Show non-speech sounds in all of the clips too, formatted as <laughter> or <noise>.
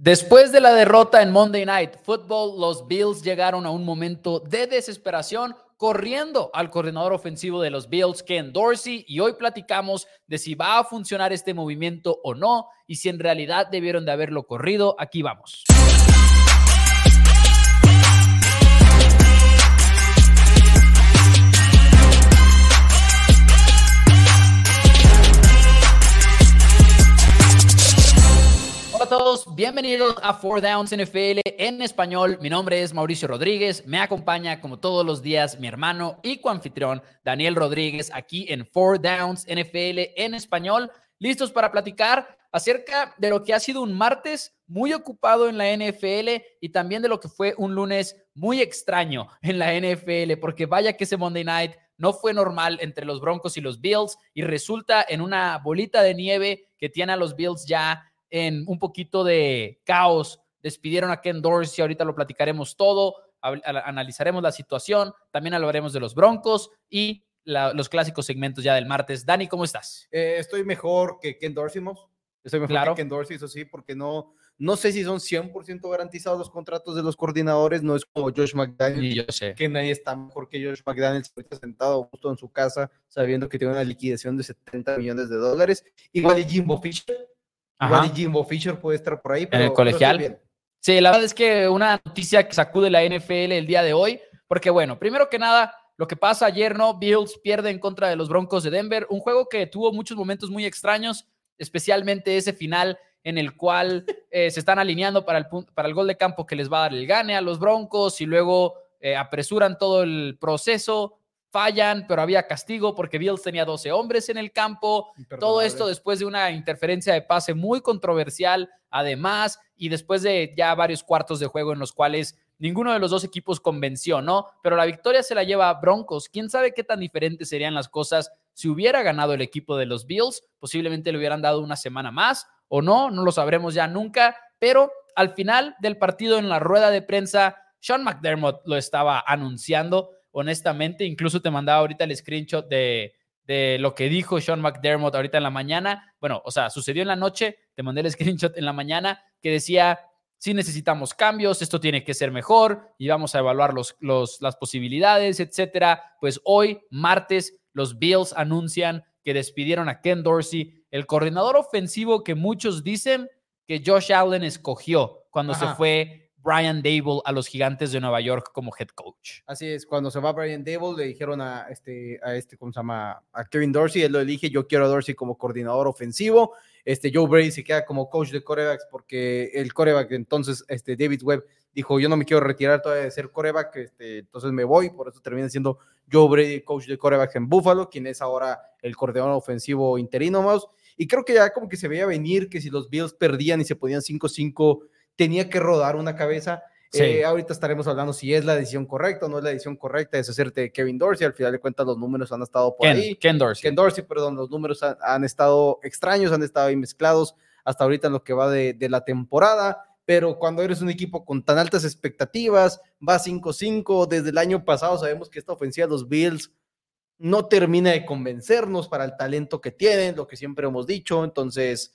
Después de la derrota en Monday Night Football, los Bills llegaron a un momento de desesperación corriendo al coordinador ofensivo de los Bills, Ken Dorsey, y hoy platicamos de si va a funcionar este movimiento o no y si en realidad debieron de haberlo corrido. Aquí vamos. A todos, bienvenidos a Four Downs NFL en español. Mi nombre es Mauricio Rodríguez, me acompaña como todos los días mi hermano y coanfitrión Daniel Rodríguez aquí en Four Downs NFL en español, listos para platicar acerca de lo que ha sido un martes muy ocupado en la NFL y también de lo que fue un lunes muy extraño en la NFL, porque vaya que ese Monday Night no fue normal entre los Broncos y los Bills y resulta en una bolita de nieve que tiene a los Bills ya en un poquito de caos. Despidieron a Ken Dorsey, ahorita lo platicaremos todo, analizaremos la situación, también hablaremos de los Broncos y los clásicos segmentos ya del martes. Dani, ¿cómo estás? Eh, estoy mejor que Ken Dorsey, Estoy mejor que Ken Dorsey, eso sí, porque no, no sé si son 100% garantizados los contratos de los coordinadores, no es como Josh McDaniels, yo sé. que nadie está mejor que Josh McDaniels, ahorita sentado justo en su casa, sabiendo que tiene una liquidación de 70 millones de dólares. Igual y Jimbo Fisher, Igual Jimbo Fisher puede estar por ahí. Pero en el colegial. Sí, la verdad es que una noticia que sacude la NFL el día de hoy, porque bueno, primero que nada, lo que pasa ayer, ¿no? Bills pierde en contra de los Broncos de Denver, un juego que tuvo muchos momentos muy extraños, especialmente ese final en el cual <laughs> eh, se están alineando para el, para el gol de campo que les va a dar el gane a los Broncos y luego eh, apresuran todo el proceso, fallan, pero había castigo porque Bills tenía 12 hombres en el campo. Todo esto después de una interferencia de pase muy controversial, además, y después de ya varios cuartos de juego en los cuales ninguno de los dos equipos convenció, ¿no? Pero la victoria se la lleva a Broncos. ¿Quién sabe qué tan diferentes serían las cosas si hubiera ganado el equipo de los Bills? Posiblemente le hubieran dado una semana más o no, no lo sabremos ya nunca, pero al final del partido en la rueda de prensa, Sean McDermott lo estaba anunciando honestamente. Incluso te mandaba ahorita el screenshot de, lo que dijo Sean McDermott ahorita en la mañana. Bueno, o sea, sucedió en la noche, te mandé el <laughs> screenshot en la mañana que decía, si necesitamos cambios, esto tiene que ser mejor y vamos a evaluar los, las posibilidades, etcétera. Pues hoy, martes, los Bills anuncian que despidieron a Ken Dorsey, el coordinador ofensivo que muchos dicen que Josh Allen escogió cuando se fue Brian Dable a los Gigantes de Nueva York como head coach. Así es, cuando se va Brian Dable le dijeron a este, a este, ¿cómo se llama? A Kevin Dorsey, él lo elige, yo quiero a Dorsey como coordinador ofensivo. Este, Joe Brady se queda como coach de corebacks porque el coreback, entonces, este, David Webb dijo, yo no me quiero retirar todavía de ser coreback, este, entonces me voy, por eso termina siendo Joe Brady coach de corebacks en Buffalo, quien es ahora el coordinador ofensivo interino más. Y creo que ya como que se veía venir que si los Bills perdían y se podían 5-5 tenía que rodar una cabeza. Eh, ahorita estaremos hablando si es la decisión correcta o no es la decisión correcta de deshacerte de Kevin Dorsey. Al final de cuentas, los números han estado por ahí. Ken Dorsey. Ken Dorsey, perdón, los números han, estado extraños, han estado ahí mezclados hasta ahorita en lo que va de, de la temporada. Pero cuando eres un equipo con tan altas expectativas, va 5-5, desde el año pasado sabemos que esta ofensiva de los Bills no termina de convencernos para el talento que tienen, lo que siempre hemos dicho. Entonces,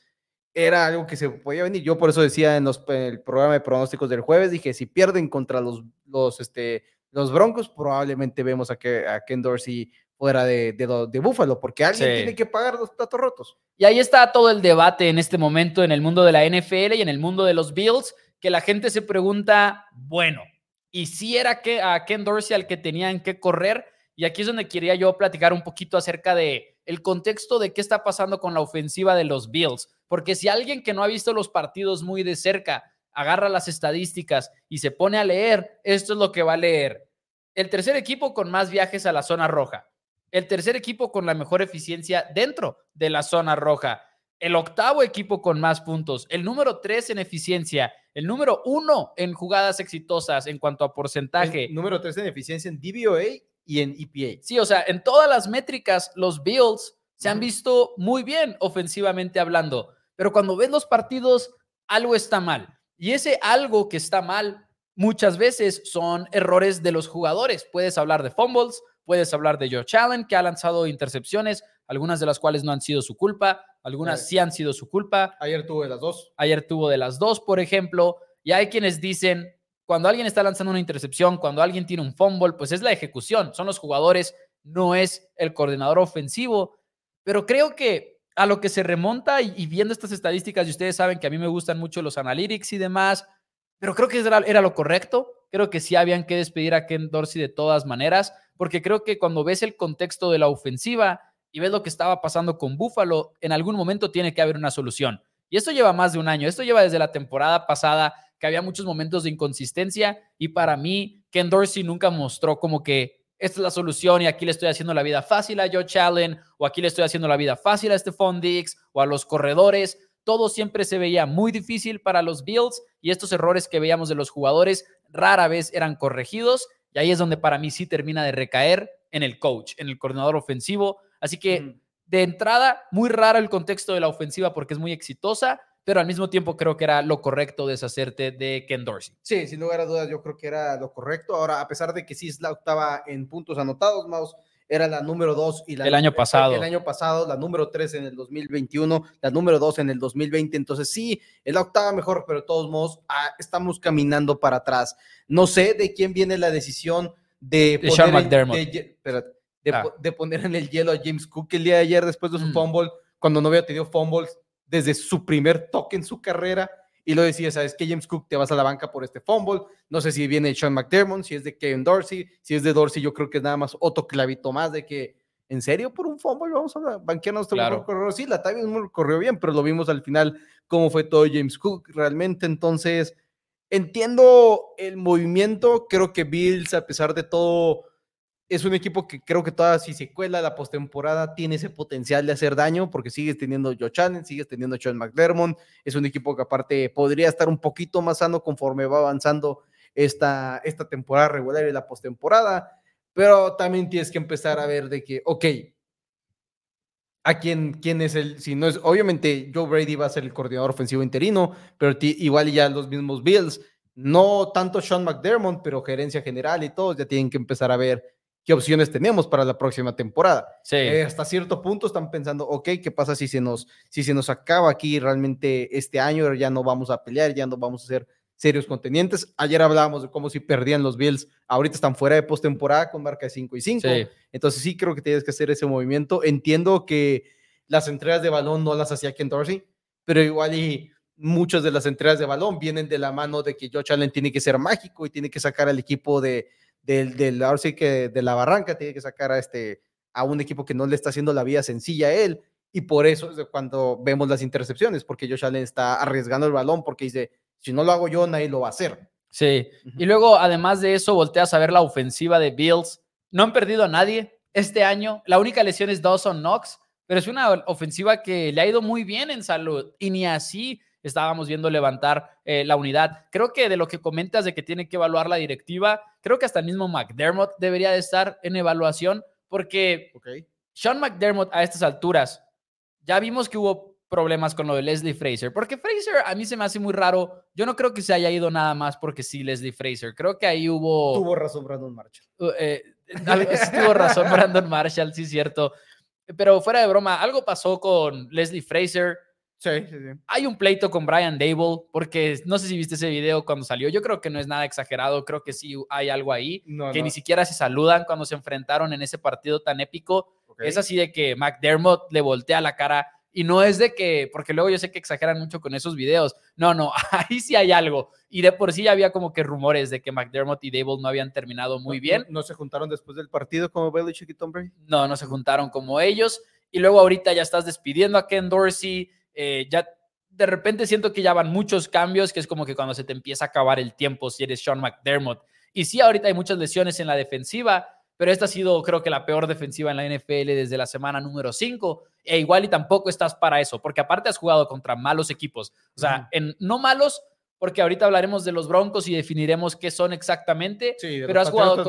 era algo que se podía venir. Yo por eso decía en, los, el programa de pronósticos del jueves, dije, si pierden contra los, los, este, los Broncos, probablemente vemos a, que, a Ken Dorsey fuera de, de, de Buffalo, porque alguien tiene que pagar los platos rotos. Y ahí está todo el debate en este momento en el mundo de la NFL y en el mundo de los Bills, que la gente se pregunta, bueno, ¿y si era que a Ken Dorsey al que tenían que correr? Y aquí es donde quería yo platicar un poquito acerca de el contexto de qué está pasando con la ofensiva de los Bills. Porque si alguien que no ha visto los partidos muy de cerca agarra las estadísticas y se pone a leer, esto es lo que va a leer. El tercer equipo con más viajes a la zona roja. El tercer equipo con la mejor eficiencia dentro de la zona roja. El octavo equipo con más puntos. El número tres en eficiencia. El número uno en jugadas exitosas en cuanto a porcentaje. El número tres en eficiencia en DVOA y en EPA. Sí, o sea, en todas las métricas, los Bills se han visto muy bien ofensivamente hablando, pero cuando ves los partidos, algo está mal. Y ese algo que está mal muchas veces son errores de los jugadores. Puedes hablar de fumbles, puedes hablar de Joe Allen, que ha lanzado intercepciones, algunas de las cuales no han sido su culpa. algunas Eh. sí han sido su culpa. Ayer tuve las dos. Ayer tuvo de las dos, por ejemplo. Y hay quienes dicen, cuando alguien está lanzando una intercepción, cuando alguien tiene un fumble, pues es la ejecución, son los jugadores, no es el coordinador ofensivo. Pero creo que a lo que se remonta y, viendo estas estadísticas, y ustedes saben que a mí me gustan mucho los analytics y demás, pero creo que era, era lo correcto. Creo que sí habían que despedir a Ken Dorsey de todas maneras, porque creo que cuando ves el contexto de la ofensiva y ves lo que estaba pasando con Buffalo, en algún momento tiene que haber una solución. Y esto lleva más de un año, esto lleva desde la temporada pasada, que había muchos momentos de inconsistencia y para mí Ken Dorsey nunca mostró como que esta es la solución y aquí le estoy haciendo la vida fácil a Joe Allen o aquí le estoy haciendo la vida fácil a Stephon Diggs o a los corredores. Todo siempre se veía muy difícil para los Bills y estos errores que veíamos de los jugadores rara vez eran corregidos y ahí es donde para mí sí termina de recaer en el coach, en el coordinador ofensivo. Así que de entrada, muy raro el contexto de la ofensiva porque es muy exitosa, pero al mismo tiempo creo que era lo correcto deshacerte de Ken Dorsey. Sí, sin lugar a dudas, yo creo que era lo correcto. Ahora, a pesar de que sí es la octava en puntos anotados, Maus, era la número dos y la El año pasado. El año pasado, la número tres en el 2021, la número dos en el 2020. Entonces, sí, es la octava mejor, pero de todos modos, ah, estamos caminando para atrás. No sé de quién viene la decisión de, De Sean poner en- McDermott. de ye- espérate, de Ah. de poner en el hielo a James Cook el día de ayer después de su Mm. fumble, cuando no había tenido fumbles desde su primer toque en su carrera y lo decía, ¿sabes qué? James Cook te vas a la banca por este fumble. No sé si viene de Sean McDermott, si es de Kevin Dorsey, si es de Dorsey, yo creo que es nada más otro clavito más de que, ¿en serio por un fumble vamos a banquear a nuestro Claro. mejor corredor? Sí, la Tavius Moore corrió bien, pero lo vimos al final cómo fue todo James Cook realmente. Entonces, entiendo el movimiento. Creo que Bills, a pesar de todo, es un equipo que creo que todavía si se cuela la postemporada tiene ese potencial de hacer daño porque sigues teniendo Joe Allen, sigues teniendo Sean McDermott, es un equipo que aparte podría estar un poquito más sano conforme va avanzando esta, esta temporada regular y la postemporada, pero también tienes que empezar a ver de que, ok, a quién, quién es el, si no es, obviamente Joe Brady va a ser el coordinador ofensivo interino, pero igual ya los mismos Bills, no tanto Sean McDermott, pero gerencia general y todos ya tienen que empezar a ver qué opciones tenemos para la próxima temporada. Sí. Eh, hasta cierto punto están pensando, ok, ¿qué pasa si se, nos, si se nos acaba aquí realmente este año? Ya no vamos a pelear, ya no vamos a ser serios contendientes. Ayer hablábamos de cómo si perdían los Bills, ahorita están fuera de postemporada con marca de 5 y 5. Sí. Entonces sí creo que tienes que hacer ese movimiento. Entiendo que las entregas de balón no las hacía Ken Dorsey, pero igual y muchas de las entregas de balón vienen de la mano de que Josh Allen tiene que ser mágico y tiene que sacar al equipo de, del, del, ahora sí que de la barranca, tiene que sacar a, este, a un equipo que no le está haciendo la vida sencilla a él. Y por eso es cuando vemos las intercepciones, porque Josh Allen está arriesgando el balón porque dice, si no lo hago yo, nadie lo va a hacer. Sí. Y luego, además de eso, volteas a ver la ofensiva de Bills. No han perdido a nadie este año. La única lesión es Dawson Knox, pero es una ofensiva que le ha ido muy bien en salud. Y ni así estábamos viendo levantar eh, la unidad. Creo que de lo que comentas de que tiene que evaluar la directiva, creo que hasta el mismo McDermott debería de estar en evaluación, porque Okay. Sean McDermott a estas alturas, ya vimos que hubo problemas con lo de Leslie Fraser, porque Fraser a mí se me hace muy raro. Yo no creo que se haya ido nada más porque sí, Leslie Fraser. Creo que ahí hubo. Tuvo razón Brandon Marshall. uh, eh, tuvo razón Brandon Marshall, sí, cierto. Pero fuera de broma, algo pasó con Leslie Fraser. Sí, sí, sí. Hay un pleito con Brian Dable, porque no sé si viste ese video cuando salió. Yo creo que no es nada exagerado, creo que sí hay algo ahí, No, que no. ni siquiera se saludan cuando se enfrentaron en ese partido tan épico. Ok. Es así de que McDermott le voltea la cara y no es de que, porque luego yo sé que exageran mucho con esos videos. No, no, <laughs> ahí sí hay algo. Y de por sí ya había como que rumores de que McDermott y Dable no habían terminado muy No- bien. No, no se juntaron después del partido como Belichick y Tom Brady. No, no se juntaron como ellos. Y luego ahorita ya estás despidiendo a Ken Dorsey. Eh, ya de repente siento que ya van muchos cambios, que es como que cuando se te empieza a acabar el tiempo si eres Sean McDermott. Y sí, ahorita hay muchas lesiones en la defensiva, pero esta ha sido creo que la peor defensiva en la NFL desde la semana número 5. E igual y tampoco estás para eso, porque aparte has jugado contra malos equipos. O sea, en, no malos, porque ahorita hablaremos de los Broncos y definiremos qué son exactamente. Sí, de Pero has jugado no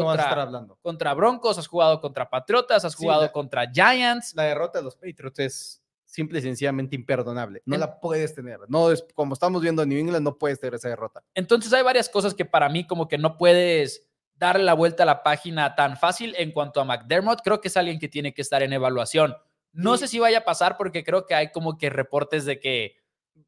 contra- Broncos, has jugado contra Patriotas, has Sí, jugado la- contra Giants. La derrota de los Patriots es simple y sencillamente imperdonable. No la puedes tener. No es como estamos viendo en New England, no puedes tener esa derrota. Entonces hay varias cosas que para mí como que no puedes darle la vuelta a la página tan fácil en cuanto a McDermott. Creo que es alguien que tiene que estar en evaluación. No sé si vaya a pasar porque creo que hay como que reportes de que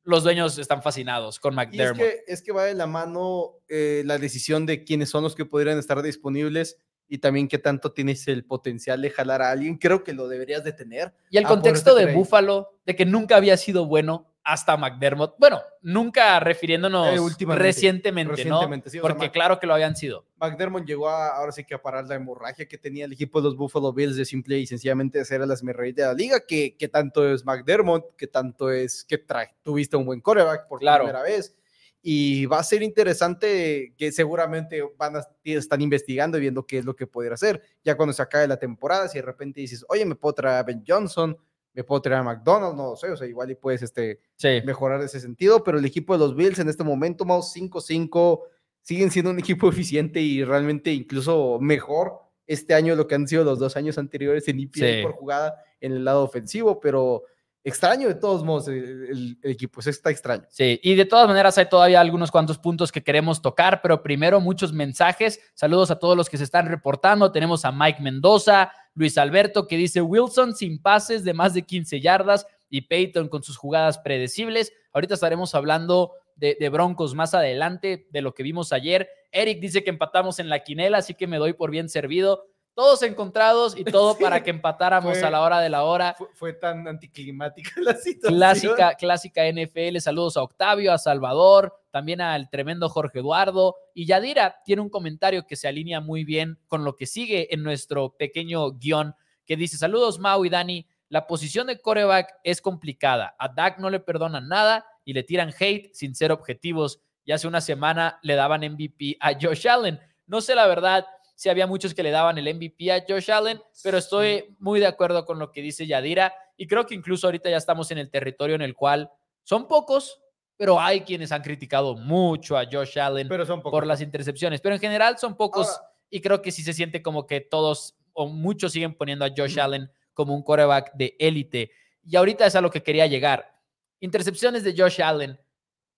los dueños están fascinados con McDermott. es, que, es que va de la mano eh, la decisión de quiénes son los que podrían estar disponibles y también qué tanto tienes el potencial de jalar a alguien. Creo que lo deberías de tener. Y el contexto de Buffalo, de que nunca había sido bueno, hasta McDermott. Bueno, nunca refiriéndonos eh, recientemente, ¿no? Porque claro que lo habían sido. McDermott llegó a, ahora sí que a parar la hemorragia que tenía el equipo de los Buffalo Bills de simple y sencillamente ser a las de la liga, que, que tanto es McDermott, que tanto es que tuviste un buen coreback por primera vez. Y va a ser interesante que seguramente van a estar investigando y viendo qué es lo que poder hacer. Ya cuando se acabe la temporada, si de repente dices, oye, me puedo traer a Ben Johnson, me puedo traer a McDonald's, no sé, o sea, igual y puedes este, mejorar ese sentido, pero el equipo de los Bills en este momento, más 5-5, siguen siendo un <laughs> equipo eficiente y realmente incluso mejor este año de lo que han sido los dos años anteriores en IPA por jugada en el lado ofensivo, pero extraño de todos modos el, equipo, eso está extraño. Sí, y de todas maneras hay todavía algunos cuantos puntos que queremos tocar, pero primero muchos mensajes. Saludos a todos los que se están reportando. Tenemos a Mike Mendoza, Luis Alberto que dice Wilson sin pases de más de 15 yardas y Peyton con sus jugadas predecibles. Ahorita estaremos hablando de, de, Broncos más adelante, de lo que vimos ayer. Eric dice que empatamos en la quinela, así que me doy por bien servido todos encontrados y todo <laughs> para que empatáramos a la hora de la hora. Fue, tan anticlimática <laughs> la situación. Clásica, clásica NFL. Saludos a Octavio, a Salvador, también al tremendo Jorge Eduardo. Y Yadira tiene un comentario que se alinea muy bien con lo que sigue en nuestro pequeño guion, que dice: Saludos, Mau y Dani. La posición de coreback es complicada. A Dak no le perdonan nada y le tiran hate sin ser objetivos. Y hace una semana le daban MVP a Josh Allen. No sé la verdad sí había muchos que le daban el MVP a Josh Allen, pero estoy muy de acuerdo con lo que dice Yadira y creo que incluso ahorita ya estamos en el territorio en el cual son pocos, pero hay quienes han criticado mucho a Josh Allen por las intercepciones, pero en general son pocos y creo que sí se siente como que todos o muchos siguen poniendo a Josh Allen como un coreback de élite. Y ahorita es a lo que quería llegar. Intercepciones de Josh Allen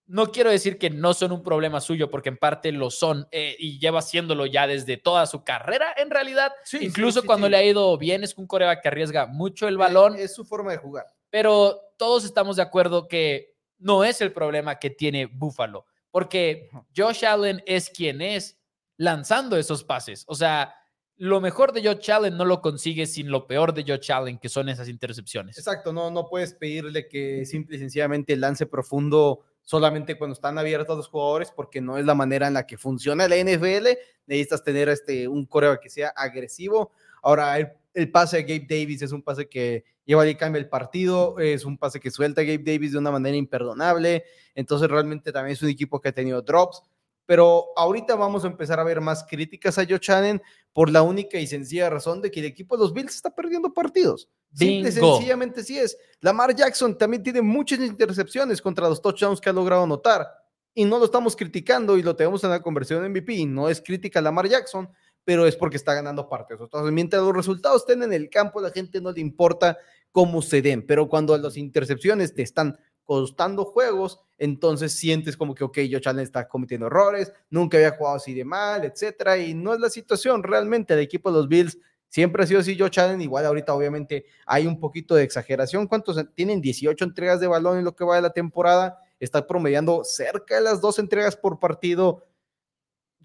no quiero decir que no son un problema suyo, porque en parte lo son eh, y lleva haciéndolo ya desde toda su carrera, en realidad. Incluso cuando le ha ido bien, es un coreback que arriesga mucho el balón. Es, su forma de jugar. Pero todos estamos de acuerdo que no es el problema que tiene Buffalo, porque Josh Allen es quien es lanzando esos pases. O sea, lo mejor de Josh Allen no lo consigue sin lo peor de Josh Allen, que son esas intercepciones. Exacto, no, no puedes pedirle que simple y sencillamente lance profundo solamente cuando están abiertos los jugadores, porque no es la manera en la que funciona la NFL. Necesitas tener este, un coreo que sea agresivo. Ahora, el, pase de Gabe Davis es un pase que lleva y cambia el partido, es un pase que suelta a Gabe Davis de una manera imperdonable. Entonces, realmente también es un equipo que ha tenido drops. Pero ahorita vamos a empezar a ver más críticas a Joe Shannon por la única y sencilla razón de que el equipo de los Bills está perdiendo partidos. Simple, sencillamente sí es. Lamar Jackson también tiene muchas intercepciones contra los touchdowns que ha logrado anotar. Y no lo estamos criticando y lo tenemos en la conversión de MVP. No es crítica a Lamar Jackson, pero es porque está ganando partidos. Entonces, mientras los resultados estén en el campo, la gente no le importa cómo se den. Pero cuando las intercepciones te están costando juegos, entonces sientes como que, ok, Josh Allen está cometiendo errores, nunca había jugado así de mal, etcétera, y no es la situación. Realmente el equipo de los Bills Siempre ha sido así Josh Allen, igual ahorita obviamente hay un poquito de exageración. ¿Cuántos tienen 18 entregas de balón en lo que va de la temporada? Está promediando cerca de las dos entregas por partido.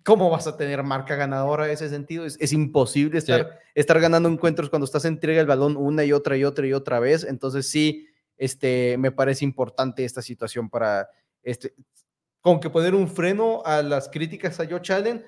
¿Cómo vas a tener marca ganadora en ese sentido? Es, imposible estar, estar ganando encuentros cuando estás entrega el balón una y otra y otra y otra vez. Entonces sí, este, me parece importante esta situación para, este, con que poner un freno a las críticas a Josh Allen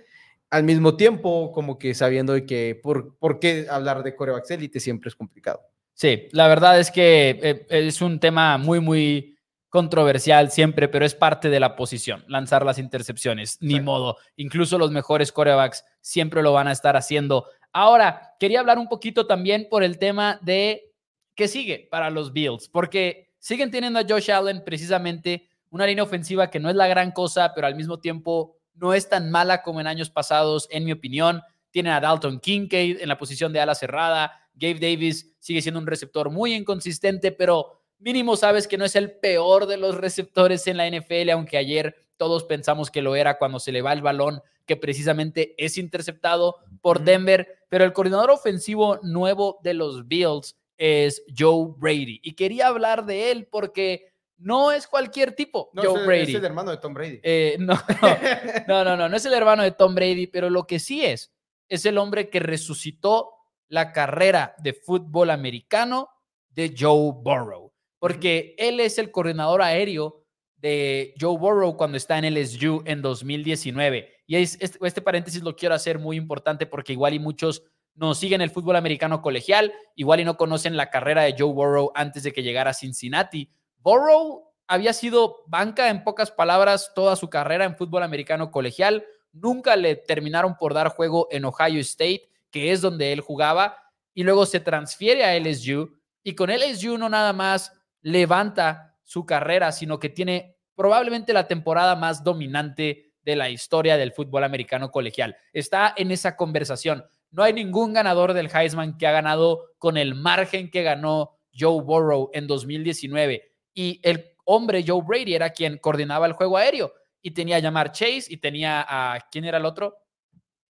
al mismo tiempo como que sabiendo que por, por qué hablar de corebacks élite siempre es complicado. Sí, la verdad es que eh, es un tema muy, muy controversial siempre, pero es parte de la posición, lanzar las intercepciones, ni modo. Incluso los mejores corebacks siempre lo van a estar haciendo. Ahora, quería hablar un poquito también por el tema de qué sigue para los Bills, porque siguen teniendo a Josh Allen precisamente una línea ofensiva que no es la gran cosa, pero al mismo tiempo no es tan mala como en años pasados, en mi opinión. Tienen a Dalton Kincaid en la posición de ala cerrada. Gabe Davis sigue siendo un receptor muy inconsistente, pero mínimo sabes que no es el peor de los receptores en la NFL, aunque ayer todos pensamos que lo era cuando se le va el balón, que precisamente es interceptado por Denver. Pero el coordinador ofensivo nuevo de los Bills es Joe Brady. Y quería hablar de él porque no es cualquier tipo, No, Joe es el- Brady. Es el hermano de Tom Brady. Eh, no, <laughs> no, no, no, no es el hermano de Tom Brady, pero lo que sí es, es el hombre que resucitó la carrera de fútbol americano de Joe Burrow, porque él es el coordinador aéreo de Joe Burrow cuando está en LSU en 2019. Y es- este, este paréntesis lo quiero hacer muy importante porque igual y muchos no siguen el fútbol americano colegial, igual y no conocen la carrera de Joe Burrow antes de que llegara a Cincinnati. Burrow había sido banca en pocas palabras toda su carrera en fútbol americano colegial. Nunca le terminaron por dar juego en Ohio State, que es donde él jugaba, y luego se transfiere a LSU. Y con LSU no nada más levanta su carrera, sino que tiene probablemente la temporada más dominante de la historia del fútbol americano colegial. Está en esa conversación. No hay ningún ganador del Heisman que ha ganado con el margen que ganó Joe Burrow en 2019. Y el hombre Joe Brady era quien coordinaba el juego aéreo y tenía a llamar Chase y tenía a ¿quién era el otro?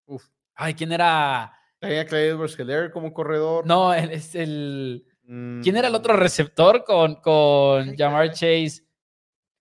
Uf. Ay, ¿quién era? Tenía Clyde Edwards-Helaire como corredor. No, él es el Mm, ¿Quién era el otro receptor con, con Jamar. Chase?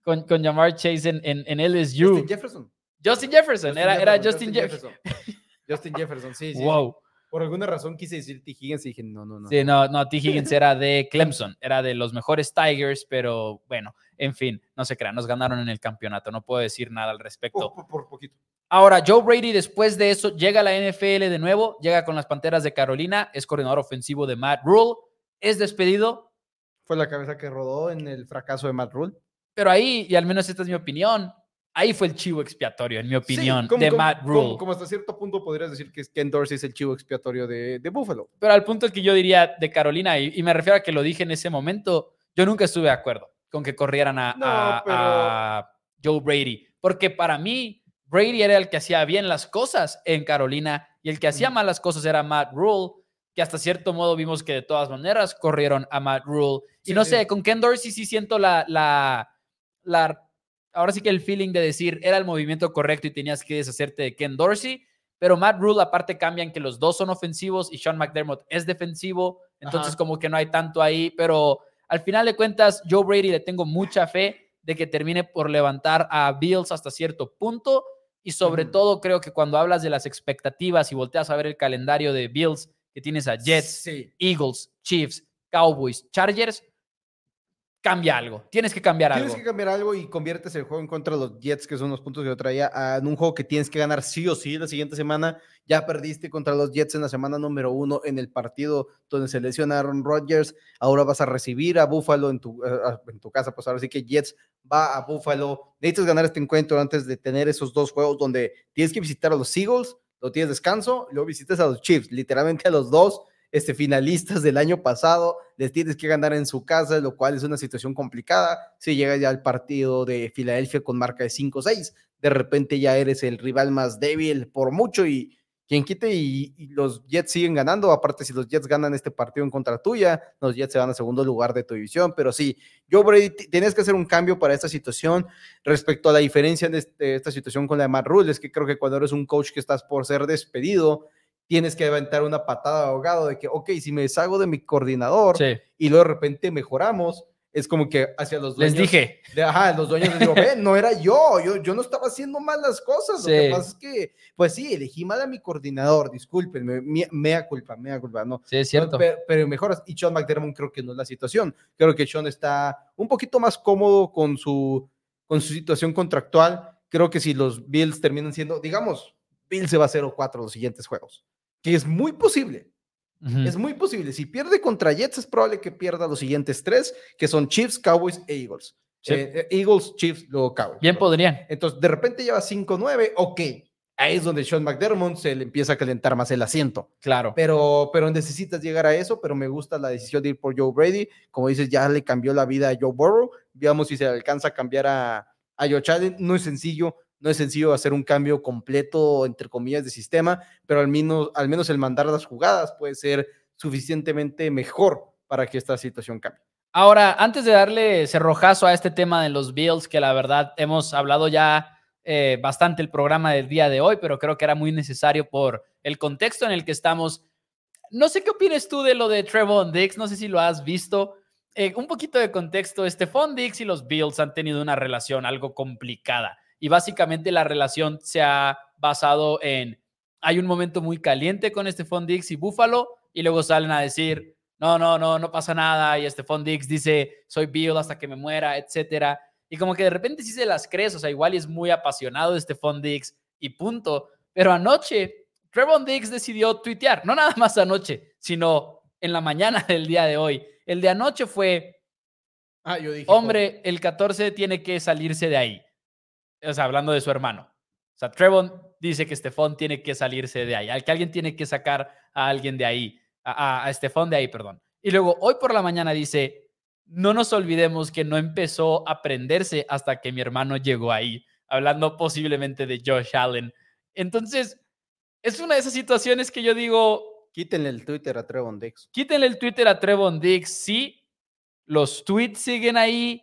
Con, con Jamar Chase en, en, en LSU. Justin Jefferson. Justin Jefferson, Justin era, era Jefferson, Justin Jefferson. <laughs> Justin Jefferson, sí, sí. Wow. Por alguna razón quise decir T. Higgins y dije, no, no, no. Sí, no, no, T. Higgins era de Clemson, era de los mejores Tigers, pero bueno, en fin, no se crean, nos ganaron en el campeonato, no puedo decir nada al respecto. Por, por- por poquito. Ahora, Joe Brady después de eso llega a la NFL de nuevo, llega con las Panteras de Carolina, es coordinador ofensivo de Matt Rule, es despedido, Fue la cabeza que rodó en el fracaso de Matt Rule. pero ahí, y al menos esta es mi opinión, ahí fue el chivo expiatorio, en mi opinión, Sí, como- de como- Matt Rule. Como, hasta cierto punto podrías decir que Ken Dorsey es el chivo expiatorio de, de Buffalo. Pero al punto que yo diría de Carolina, y, y me refiero a que lo dije en ese momento, yo nunca estuve de acuerdo con que corrieran a, No, a- pero- a Joe Brady, porque para mí Brady era el que hacía bien las cosas en Carolina y el que hacía Ujú. mal las cosas era Matt Rule, que hasta cierto modo vimos que de todas maneras corrieron a Matt Rule. Y Sí, no sí. sé, con Ken Dorsey sí siento la, la, la, ahora sí que el feeling de decir era el movimiento correcto y tenías que deshacerte de Ken Dorsey, pero Matt Rule aparte cambian que los dos son ofensivos y Sean McDermott es defensivo, entonces Ajá. como que no hay tanto ahí, pero al final de cuentas Joe Brady le tengo mucha fe de que termine por levantar a Bills hasta cierto punto y sobre todo creo que cuando hablas de las expectativas y volteas a ver el calendario de Bills que tienes a Jets, Sí. Eagles, Chiefs, Cowboys, Chargers, cambia algo. Tienes que cambiar Tienes algo. que cambiar algo y conviertes el juego en contra de los Jets, que son los puntos que yo traía, en un juego que tienes que ganar sí o sí la siguiente semana. Ya perdiste contra los Jets en la semana número uno en el partido donde se lesiona Aaron Rodgers. Ahora vas a recibir a Buffalo en tu, eh, en tu casa. Pues ahora sí que Jets va a Buffalo. Necesitas ganar este encuentro antes de tener esos dos juegos donde tienes que visitar a los Eagles, lo tienes descanso, y luego visitas a los Chiefs, literalmente a los dos este, finalistas del año pasado, les tienes que ganar en su casa, lo cual es una situación complicada. Si llegas ya al partido de Filadelfia con marca de 5-6, de repente ya eres el rival más débil por mucho y quien quite y, los Jets siguen ganando. Aparte, si los Jets ganan este partido en contra tuya, los Jets se van a segundo lugar de tu división. Pero sí, yo, Brady, t- tienes que hacer un cambio para esta situación respecto a la diferencia de este- esta situación con la de Matt Rule. Es que creo que cuando eres un coach que estás por ser despedido, tienes que aventar una patada de ahogado de que, ok, si me deshago de mi coordinador Sí, y luego de repente mejoramos, es como que hacia los les dueños. dije. de- ajá, los dueños les digo, ven, no era yo, yo, yo no estaba haciendo mal las cosas. Lo que pasa es que, pues sí, elegí mal a mi coordinador, discúlpenme, mi- mea culpa, mea culpa, no. Sí, es cierto. Pero, pero mejoras. Y Sean McDermott creo que no es la situación. Creo que Sean está un poquito más cómodo con su, con su situación contractual. Creo que si los Bills terminan siendo, digamos, Bills se va a 0-4 los siguientes juegos, que es muy posible. Es muy posible. Si pierde contra Jets, es probable que pierda los siguientes tres, que son Chiefs, Cowboys e Eagles. Sí. Eh, eh, Eagles, Chiefs, luego Cowboys. Bien podrían. Entonces, de repente lleva 5-9, ok. Ahí es donde Sean McDermott se le empieza a calentar más el asiento Claro. pero, pero necesitas llegar a eso, pero me gusta la decisión de ir por Joe Brady. Como dices, ya le cambió la vida a Joe Burrow. Veamos si se alcanza a cambiar a, a Joe Allen. No es sencillo, no es sencillo hacer un cambio completo, entre comillas, de sistema, pero al menos, el mandar las jugadas puede ser suficientemente mejor para que esta situación cambie. Ahora, antes de darle cerrojazo a este tema de los Bills, que la verdad hemos hablado ya eh, bastante el programa del día de hoy, pero creo que era muy necesario por el contexto en el que estamos. no sé qué opinas tú de lo de Trevon Dix, no sé si lo has visto. Eh, un poquito de contexto, Stephon Dix y los Bills han tenido una relación algo complicada y básicamente la relación se ha basado en, hay un momento muy caliente con Stephon Dix y Buffalo y luego salen a decir, no, no, no, no pasa nada y Stephon Dix dice, soy Bill hasta que me muera, etcétera. Y como que de repente sí se las crees, o sea, igual es muy apasionado de Stephon Dix y punto. Pero anoche, Trevon Dix decidió tuitear, no nada más anoche, sino en la mañana <laughs> del día de hoy. El de anoche fue, Ah, yo dije. hombre, el 14 tiene que salirse de ahí. O sea, hablando de su hermano. O sea, Trevon dice que Stephon tiene que salirse de ahí, que alguien tiene que sacar a alguien de ahí, a, a, Stephon de ahí, perdón. Y luego hoy por la mañana dice, no nos olvidemos que no empezó a prenderse hasta que mi hermano llegó ahí, hablando posiblemente de Josh Allen. Entonces, es una de esas situaciones que yo digo, Quítenle el Twitter a Trevon Dix. quítenle el Twitter a Trevon Dix, sí, los tweets siguen ahí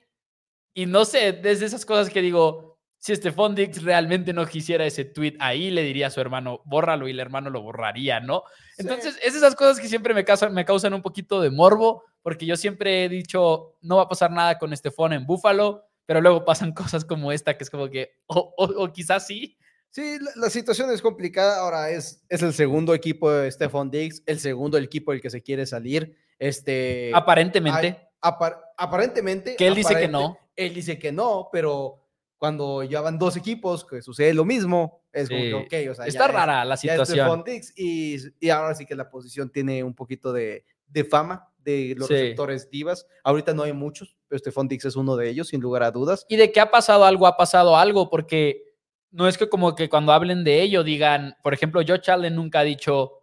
y no sé, desde esas cosas que digo, si Stephon Dix realmente no quisiera ese tweet ahí, le diría a su hermano, bórralo y el hermano lo borraría, ¿no? Entonces, es esas cosas que siempre me causan, me causan un poquito de morbo, porque yo siempre he dicho, no va a pasar nada con Stephon en Búfalo, pero luego pasan <laughs> cosas como esta, que es como que, o, o, o quizás sí. Sí, la, la, situación es complicada. Ahora es, es el segundo equipo de Stephon Diggs, el segundo equipo del que se quiere salir. Este, Aparentemente. hay- apar- aparentemente. Que él dice que no. Él dice que no, pero cuando ya van dos equipos, que sucede lo mismo, es como Sí. que, ok, o sea, Está ya es- rara la es situación. Diggs y, y ahora sí que la posición tiene un poquito de, de fama de los Sí. receptores divas. Ahorita no hay muchos, pero Stephon Diggs es uno de ellos, sin lugar a dudas. Y de que ha pasado algo, ha pasado algo, porque no es que como que cuando hablen de ello digan, por ejemplo, Josh Allen nunca ha dicho,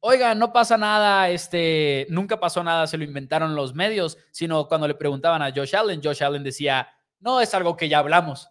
oiga, no pasa nada, este, nunca pasó nada, se lo inventaron los medios, sino cuando le preguntaban a Josh Allen, Josh Allen decía, no, es algo que ya hablamos.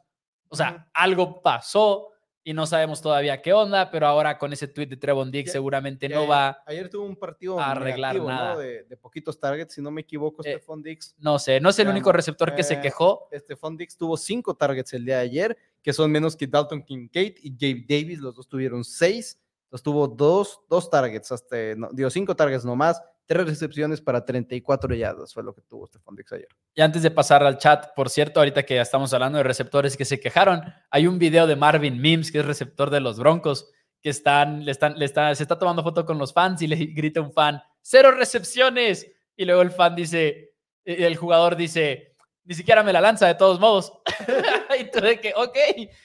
O sea, algo pasó y no sabemos todavía qué onda, pero ahora con ese tweet de Trevon Diggs Ya- seguramente no va, Ayer tuvo un partido a arreglar negativo, ¿no? nada. De, de poquitos targets, si no me equivoco, Eh, Stephon no sé, no es el único receptor que se eh, quejó. Stephon Diggs tuvo cinco targets el día de ayer, que son menos que Dalton Kincaid y Gabe Davis, los dos tuvieron seis. Entonces tuvo dos, dos targets, hasta, no, digo, cinco targets nomás, tres recepciones para 34 yardas, fue lo que tuvo Stephon Diggs ayer. Y antes de pasar al chat, por cierto, ahorita que ya estamos hablando de receptores que se quejaron, hay un video de Marvin Mims, que es receptor de los Broncos, que están, le están, le está, se está tomando foto con los fans y le <laughs> grita un fan, cero recepciones. Y luego el fan dice, eh, el jugador dice, ni siquiera me la lanza de todos modos. <laughs> y tú de que, ok,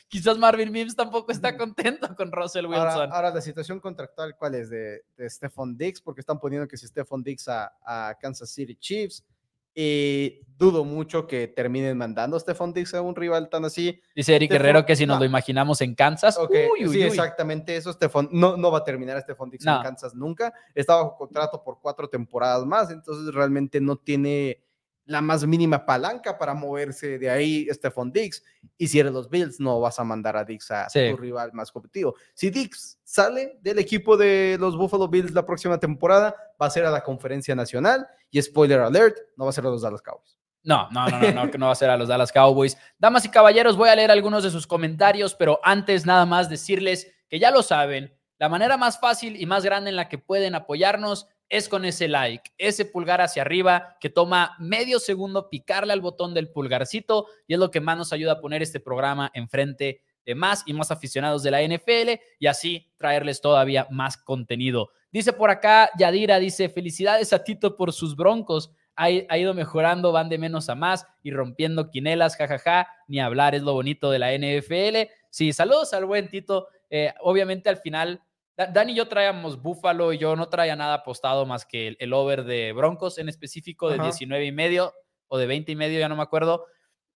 quizás Marvin Mims tampoco está contento con Russell Wilson. ahora la situación contractual, ¿cuál es? De, de Stephon Diggs, porque están poniendo que si Stephon Diggs a, a Kansas City Chiefs. Y dudo mucho que terminen mandando a Stephon Diggs a un rival tan así. Dice Eric Stephon- Guerrero que si nos no. lo imaginamos en Kansas, Ok, uy, uy, sí, uy. exactamente eso. Stephon, no, no va a terminar Stephon Diggs No. en Kansas nunca. Está bajo contrato por cuatro temporadas más, entonces realmente no tiene la más mínima palanca para moverse de ahí Stephon Diggs. Y si eres los Bills, no vas a mandar a Diggs a Sí. tu rival más competitivo. Si Diggs sale del equipo de los Buffalo Bills la próxima temporada, va a ser a la conferencia nacional. Y spoiler alert, no va a ser a los Dallas Cowboys. No, no, no, no, no, que no va a ser a los Dallas Cowboys. Damas y caballeros, voy a leer algunos de sus comentarios, pero antes nada más decirles que ya lo saben, la manera más fácil y más grande en la que pueden apoyarnos es con ese like, ese pulgar hacia arriba que toma medio segundo picarle al botón del pulgarcito y es lo que más nos ayuda a poner este programa enfrente de más y más aficionados de la NFL y así traerles todavía más contenido. Dice por acá Yadira, dice, felicidades a Tito por sus broncos ha, ha, ido mejorando, van de menos a más y rompiendo quinelas, jajaja, ni hablar, es lo bonito de la NFL. Sí, saludos al buen Tito. Eh, obviamente al final, Dani y yo traíamos Búfalo y yo no traía nada apostado más que el, el over de Broncos en específico de Ajá. 19 y medio o de 20 y medio, ya no me acuerdo.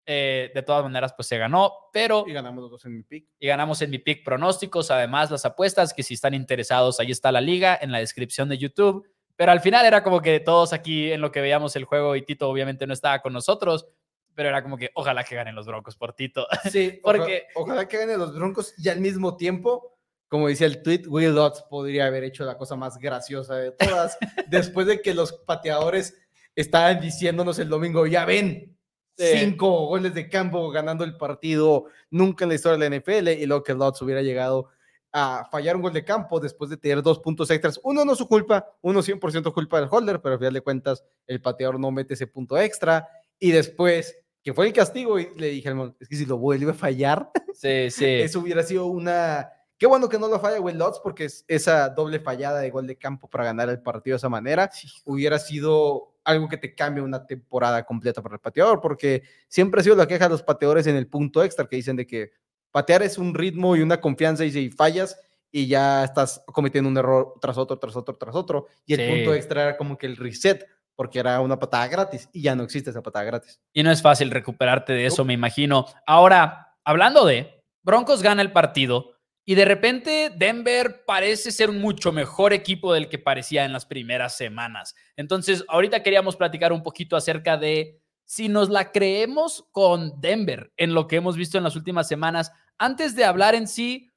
Eh, de todas maneras, pues se ganó, pero... Y ganamos los dos en mi pick. Y ganamos en mi pick pronósticos, además las apuestas, que si están interesados, ahí está la liga en la descripción de YouTube. Pero al final era como que todos aquí en lo que veíamos el juego y Tito obviamente no estaba con nosotros, pero era como que ojalá que ganen los Broncos por Tito. Sí, <laughs> Porque- ojalá, ojalá que ganen los Broncos y al mismo tiempo, como decía el tweet, Will Lutz podría haber hecho la cosa más graciosa de todas, <laughs> después de que los pateadores estaban diciéndonos el domingo, ya ven, Sí. cinco goles de campo ganando el partido, nunca en la historia de la NFL, y luego que Lutz hubiera llegado a fallar un gol de campo después de tener dos puntos extras. Uno no es su culpa, uno 100% culpa del holder, pero al final de cuentas el pateador no mete ese punto extra. Y después, que fue el castigo, y le dije, es que si lo vuelve a fallar, sí, sí. <laughs> eso hubiera sido una... Qué bueno que no lo falla Will Lutz, porque esa doble fallada de gol de campo para ganar el partido de esa manera hubiera sido algo que te cambia una temporada completa para el pateador, porque siempre ha sido la queja de los pateadores en el punto extra, que dicen de que Patear es un ritmo y una confianza y si fallas y ya estás cometiendo un error tras otro, tras otro, tras otro. Y el punto extra era como que el reset, porque era una patada gratis y ya no existe esa patada gratis. Y no es fácil recuperarte de eso, me imagino. Ahora, hablando de, Broncos gana el partido y de repente Denver parece ser un mucho mejor equipo del que parecía en las primeras semanas. Entonces, ahorita queríamos platicar un poquito acerca de si nos la creemos con Denver en lo que hemos visto en las últimas semanas, antes de hablar en sí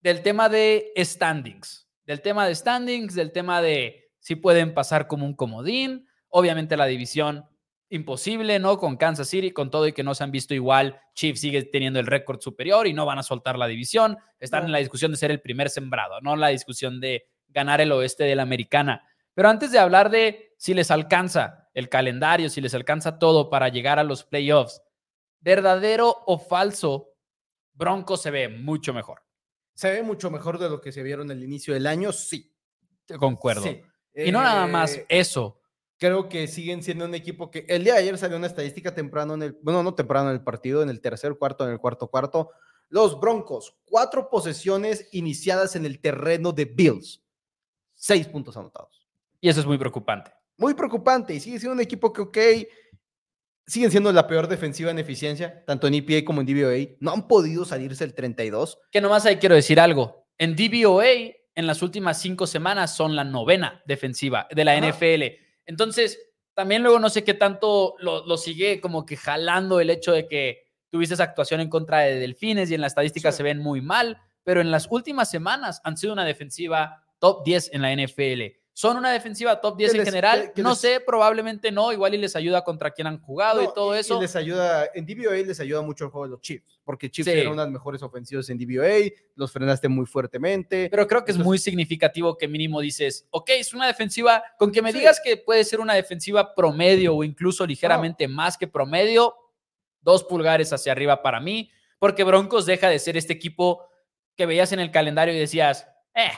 del tema de standings, del tema de standings, del tema de si pueden pasar como un comodín, obviamente la división imposible, ¿no? Con Kansas City, con todo y que no se han visto igual, Chiefs sigue teniendo el récord superior y no van a soltar la división, están en la discusión de ser el primer sembrado, no la discusión de ganar el oeste de la americana. Pero antes de hablar de si les alcanza el calendario, si les alcanza todo para llegar a los playoffs, verdadero o falso, Bronco se ve mucho mejor. Se ve mucho mejor de lo que se vieron al inicio del año, sí. Concuerdo. Y no nada más eh, eso. Creo que siguen siendo un equipo que el día de ayer salió una estadística temprano en el, bueno, no temprano en el partido, en el tercer cuarto, en el cuarto cuarto. Los Broncos, cuatro posesiones iniciadas en el terreno de Bills, seis puntos anotados. Y eso es muy preocupante. Muy preocupante. Y sigue siendo un equipo que, ok, siguen siendo la peor defensiva en eficiencia, tanto en EPA como en DVOA. No han podido salirse el 32. Que nomás ahí quiero decir algo. En DVOA, en las últimas cinco semanas, son la novena defensiva de la NFL. Entonces, también luego no sé qué tanto lo, sigue como que jalando el hecho de que tuviste esa actuación en contra de Delfines y en la estadística se ven muy mal, pero en las últimas semanas han sido una defensiva top 10 en la NFL. ¿Son una defensiva top 10 en general? no sé, probablemente no. Igual y les ayuda contra quien han jugado y todo eso. Y les ayuda, en DVOA les ayuda mucho el juego de los Chiefs, porque Chiefs eran unas mejores ofensivas en DVOA, los frenaste muy fuertemente. Pero creo que es muy significativo que mínimo dices, ok, es una defensiva, con que me digas que puede ser una defensiva promedio o incluso ligeramente más que promedio, dos pulgares hacia arriba para mí, porque Broncos deja de ser este equipo que veías en el calendario y decías, eh,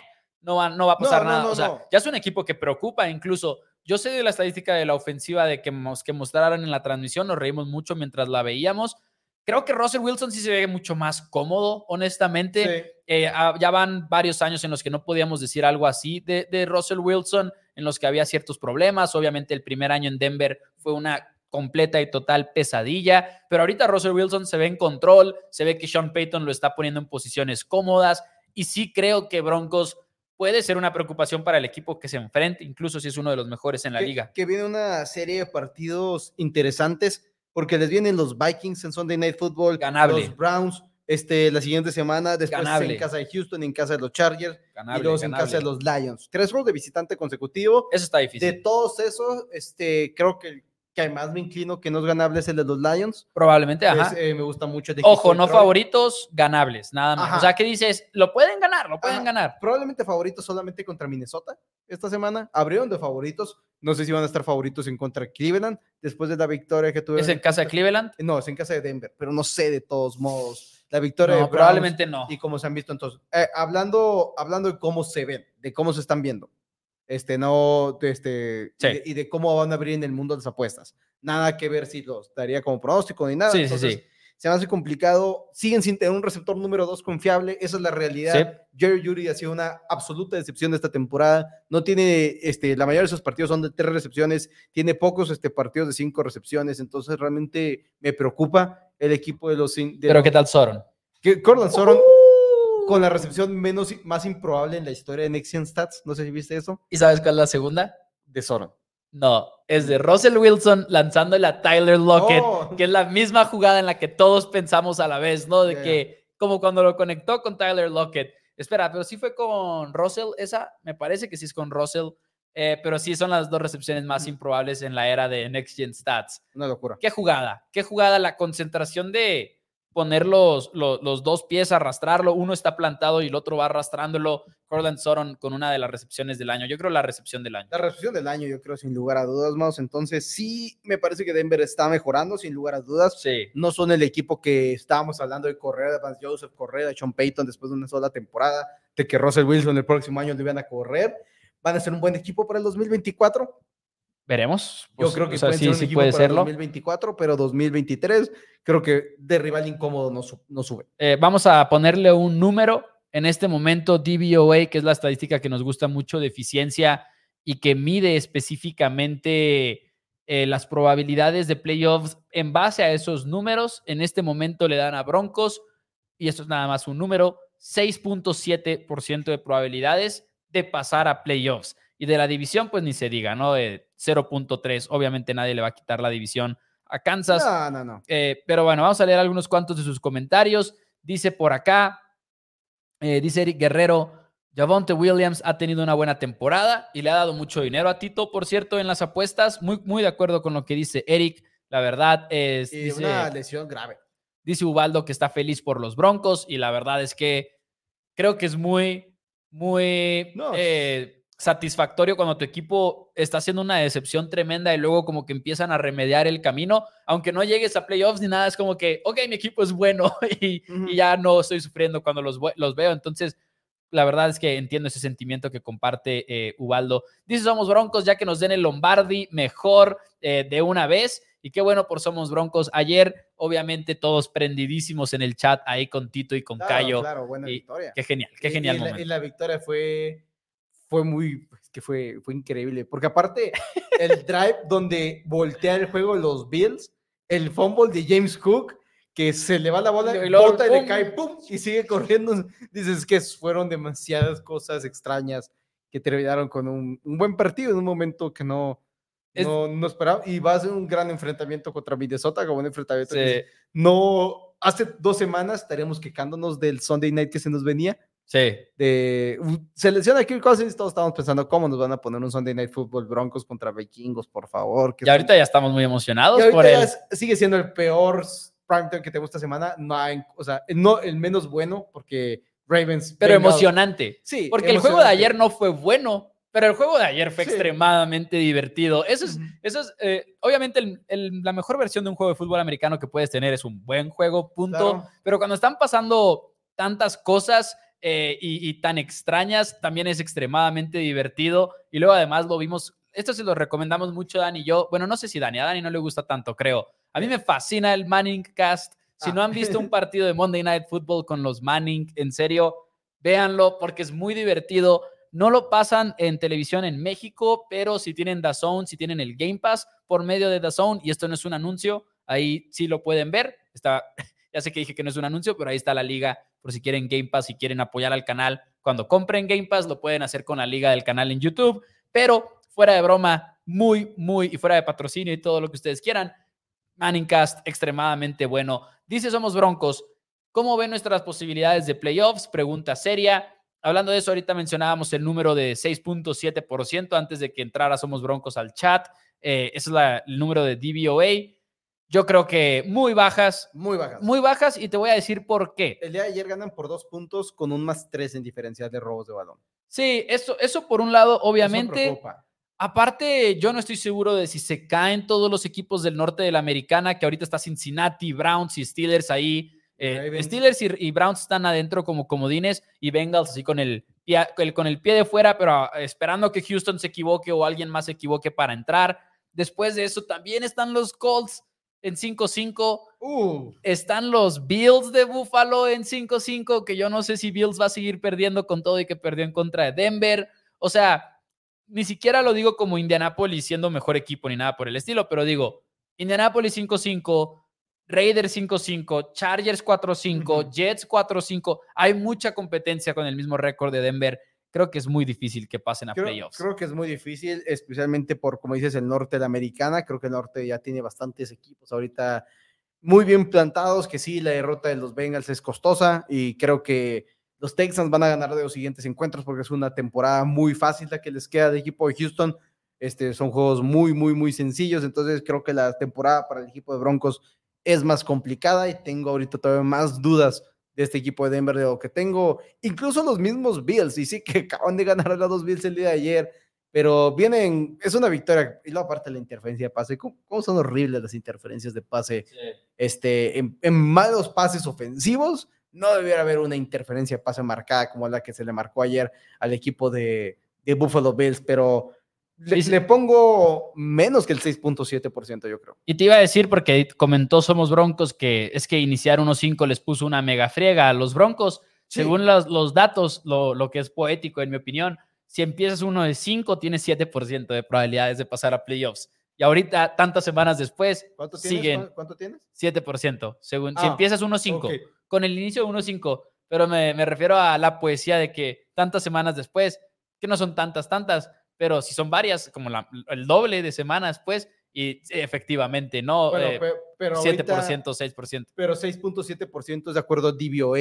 no va, no va a pasar nada. o sea, ya es un equipo que preocupa incluso. Yo sé de la estadística de la ofensiva de que, que mostraron en la transmisión, nos reímos mucho mientras la veíamos. Creo que Russell Wilson sí se ve mucho más cómodo, honestamente. Eh, ah, ya van varios años en los que no podíamos decir algo así de, de Russell Wilson, en los que había ciertos problemas. Obviamente el primer año en Denver fue una completa y total pesadilla, pero ahorita Russell Wilson se ve en control, se ve que Sean Payton lo está poniendo en posiciones cómodas y sí creo que Broncos puede ser una preocupación para el equipo que se enfrente, incluso si es uno de los mejores en la liga. Que viene una serie de partidos interesantes, porque les vienen los Vikings en Sunday Night Football, los Browns este, la siguiente semana, después en casa de Houston, en casa de los Chargers, y luego en casa de los Lions. Tres juegos de visitante consecutivo. Eso está difícil. De todos esos, este, creo que que además me inclino que no es ganable es el de los Lions. Probablemente, ajá. Eh, me gusta mucho. Ojo, no favoritos, ganables, nada más. O sea, que dices, lo pueden ganar, lo pueden ganar. Probablemente favoritos solamente contra Minnesota esta semana. Abrieron de favoritos. No sé si van a estar favoritos en contra de Cleveland después de la victoria que tuvieron. ¿Es en casa de Cleveland? No, es en casa de Denver, pero no sé de todos modos. La victoria no, probablemente no. Y cómo se han visto entonces. Eh, hablando, hablando de cómo se ven, de cómo se están viendo este, no, este, y, de, cómo van a abrir en el mundo las apuestas. Nada que ver si los daría como pronóstico ni nada. Sí, sí, sí. Se me hace complicado. Siguen sin tener un receptor número dos confiable. Esa es la realidad. Jerry Judy ha sido una absoluta decepción de esta temporada. No tiene, este, la mayoría de sus partidos son de tres recepciones. Tiene pocos este, partidos de cinco recepciones. Entonces realmente me preocupa el equipo de los. Pero ¿qué tal Soron? Que Corland Soron con la recepción menos, más improbable en la historia de Nexian Stats. No sé si viste eso. ¿Y sabes cuál es la segunda? De Soron. No, es de Russell Wilson lanzándole a Tyler Lockett, oh. que es la misma jugada en la que todos pensamos a la vez, ¿no? De que, como cuando lo conectó con Tyler Lockett. Espera, pero sí fue con Russell, esa, me parece que sí es con Russell, eh, pero sí son las dos recepciones más improbables en la era de Next Gen Stats. Una locura. Qué jugada, qué jugada la concentración de, poner los, los, dos pies, arrastrarlo. Uno está plantado y el otro va arrastrándolo. Corland Sutton con una de las recepciones del año. Yo creo la recepción del año. La recepción del año, yo creo, sin lugar a dudas, más. Entonces, sí, me parece que Denver está mejorando, sin lugar a dudas. Sí. No son el equipo que estábamos hablando de correr, de Vance Joseph, correr, de Sean Payton después de una sola temporada, de que Russell Wilson el próximo año le iban a correr. Van a ser un buen equipo para el 2024 Veremos. Yo pues, creo que sí, sí puede serlo. 2024, pero 2023 creo que de rival incómodo no, no sube. Eh, vamos a ponerle un número. En este momento, DVOA, que es la estadística que nos gusta mucho de eficiencia y que mide específicamente eh, las probabilidades de playoffs en base a esos números, en este momento le dan a Broncos, y esto es nada más un número, 6.7% de probabilidades de pasar a playoffs. Y de la división, pues ni se diga, ¿no? 0.3. Obviamente nadie le va a quitar la división a Kansas. No, no, no. Eh, pero bueno, vamos a leer algunos cuantos de sus comentarios. Dice por acá, eh, dice Eric Guerrero, Javonte Williams ha tenido una buena temporada y le ha dado mucho dinero a Tito, por cierto, en las apuestas. Muy, muy de acuerdo con lo que dice Eric. La verdad es. Y una lesión grave. Dice Ubaldo que está feliz por los Broncos y la verdad es que creo que es muy, muy. No. Eh, satisfactorio cuando tu equipo está haciendo una decepción tremenda y luego como que empiezan a remediar el camino, aunque no llegues a playoffs ni nada, es como que, ok, mi equipo es bueno <laughs> y, ya no estoy sufriendo cuando los, los, veo. Entonces, la verdad es que entiendo ese sentimiento que comparte eh, Ubaldo. Dice, somos broncos ya que nos den el Lombardi mejor eh, de una vez. Y qué bueno por Somos Broncos. Ayer, obviamente, todos prendidísimos en el chat ahí con Tito y con Cayo. Claro, buena victoria. Qué genial, qué genial. y la victoria fue fue muy, pues, que fue, fue increíble, porque aparte <laughs> el drive donde voltea el juego los Bills, el fumble de James Cook, que se le va la bola, y, bota y le cae, ¡pum! y sigue corriendo. <laughs> Dices que fueron demasiadas cosas extrañas que terminaron con un, un buen partido en un momento que no, no, no, esperaba. Y va a ser un gran enfrentamiento contra Minnesota, como un enfrentamiento no, hace dos semanas estaríamos quejándonos del Sunday Night que se nos venía Sí. De selecciona Kirk Cousins, todos estamos pensando cómo nos van a poner un Sunday Night Football Broncos contra Vikingos, por favor. Y ahorita ya estamos muy emocionados por él. Sigue siendo el peor primetime que tengo esta semana, no hay, o sea, no el menos bueno porque Ravens. Pero emocionante. Sí. Porque el juego de ayer no fue bueno, pero el juego de ayer fue extremadamente divertido. Eso es, eso es eh, obviamente la mejor versión de un juego de fútbol americano que puedes tener es un buen juego, punto. Pero cuando están pasando tantas cosas eh, y, tan extrañas, también es extremadamente divertido. Y luego además lo vimos, esto se lo recomendamos mucho Dani y yo. Bueno, no sé si Dani, a Dani no le gusta tanto, creo. A mí me fascina el Manning Cast. Si no han visto un ah. <laughs> partido de Monday Night Football con los Manning, en serio, véanlo porque es muy divertido. No lo pasan en televisión en México, pero si tienen DAZN, si tienen el Game Pass por medio de DAZN, y esto no es un anuncio, ahí sí lo pueden ver. Está, <laughs> ya sé que dije que no es un anuncio, pero ahí está la liga por si quieren Game Pass, si quieren apoyar al canal. Cuando compren Game Pass, lo pueden hacer con la liga del canal en YouTube. Pero fuera de broma, muy, muy, y fuera de patrocinio y todo lo que ustedes quieran, Manningcast, extremadamente bueno. Dice Somos Broncos, ¿cómo ven nuestras posibilidades de playoffs? Pregunta seria. Hablando de eso, ahorita mencionábamos el número de 6.7% antes de que entrara Somos Broncos al chat. Eh, ese es el número de DVOA. Yo creo que muy bajas. Muy bajas. Muy bajas y te voy a decir por qué. El día de ayer ganan por dos puntos con un más tres en diferencia de robos de balón. Sí, eso, eso por un lado, obviamente. Aparte, yo no estoy seguro de si se caen todos los equipos del norte de la americana, que ahorita está Cincinnati, Browns y Steelers ahí. Eh, Steelers y, Browns están adentro como comodines y Bengals así con el, con el pie de fuera, pero ah, esperando que Houston se equivoque o alguien más se equivoque para entrar. Después de eso también están los Colts en 5-5. Uh. Están los Bills de Buffalo en 5-5, que yo no sé si Bills va a seguir perdiendo con todo y que perdió en contra de Denver. O sea, ni siquiera lo digo como Indianapolis siendo mejor equipo ni nada por el estilo, pero digo, Indianapolis 5-5, Raiders 5-5, Chargers 4-5, Jets 4-5. Hay mucha competencia con el mismo récord de Denver creo que es muy difícil que pasen a playoffs. Creo que es muy difícil, especialmente por, como dices, el norte de la americana. Creo que el norte ya tiene bastantes equipos ahorita muy bien plantados, que sí, la derrota de los Bengals es costosa y creo que los Texans van a ganar de los siguientes encuentros porque es una temporada muy fácil la que les queda de equipo de Houston. Este, son juegos muy, muy, muy sencillos, entonces creo que la temporada para el equipo de Broncos es más complicada y tengo ahorita todavía más dudas de este equipo de Denver de lo que tengo. Incluso los mismos Bills, y sí que <laughs> acaban de ganar a los dos Bills el día de ayer, pero vienen, es una victoria. Y luego aparte la interferencia de pase, ¿cómo, son horribles las interferencias de pase? Este, en, en, malos pases ofensivos, no debiera haber una interferencia de pase marcada como la que se le marcó ayer al equipo de, de Buffalo Bills, pero le, pongo menos que el 6.7%, yo creo. Y te iba a decir, porque comentó Somos Broncos, que es que iniciar 1-5 les puso una mega friega a los Broncos. Según los, los datos, lo, lo, que es poético, en mi opinión, si empiezas uno de 5, tienes 7% de probabilidades de pasar a playoffs. Y ahorita, tantas semanas después, ¿Cuánto tienes? siguen. ¿Cuánto tienes? 7%. Según, si Ah, empiezas 1-5, con el inicio de 1-5, pero me, me refiero a la poesía de que tantas semanas después, que no son tantas, tantas, pero si son varias, como la- el doble de semanas, pues, y efectivamente, no Bueno, eh, pe- pero 7%, ahorita- 6%. pero 6.7% es de acuerdo a DVOA.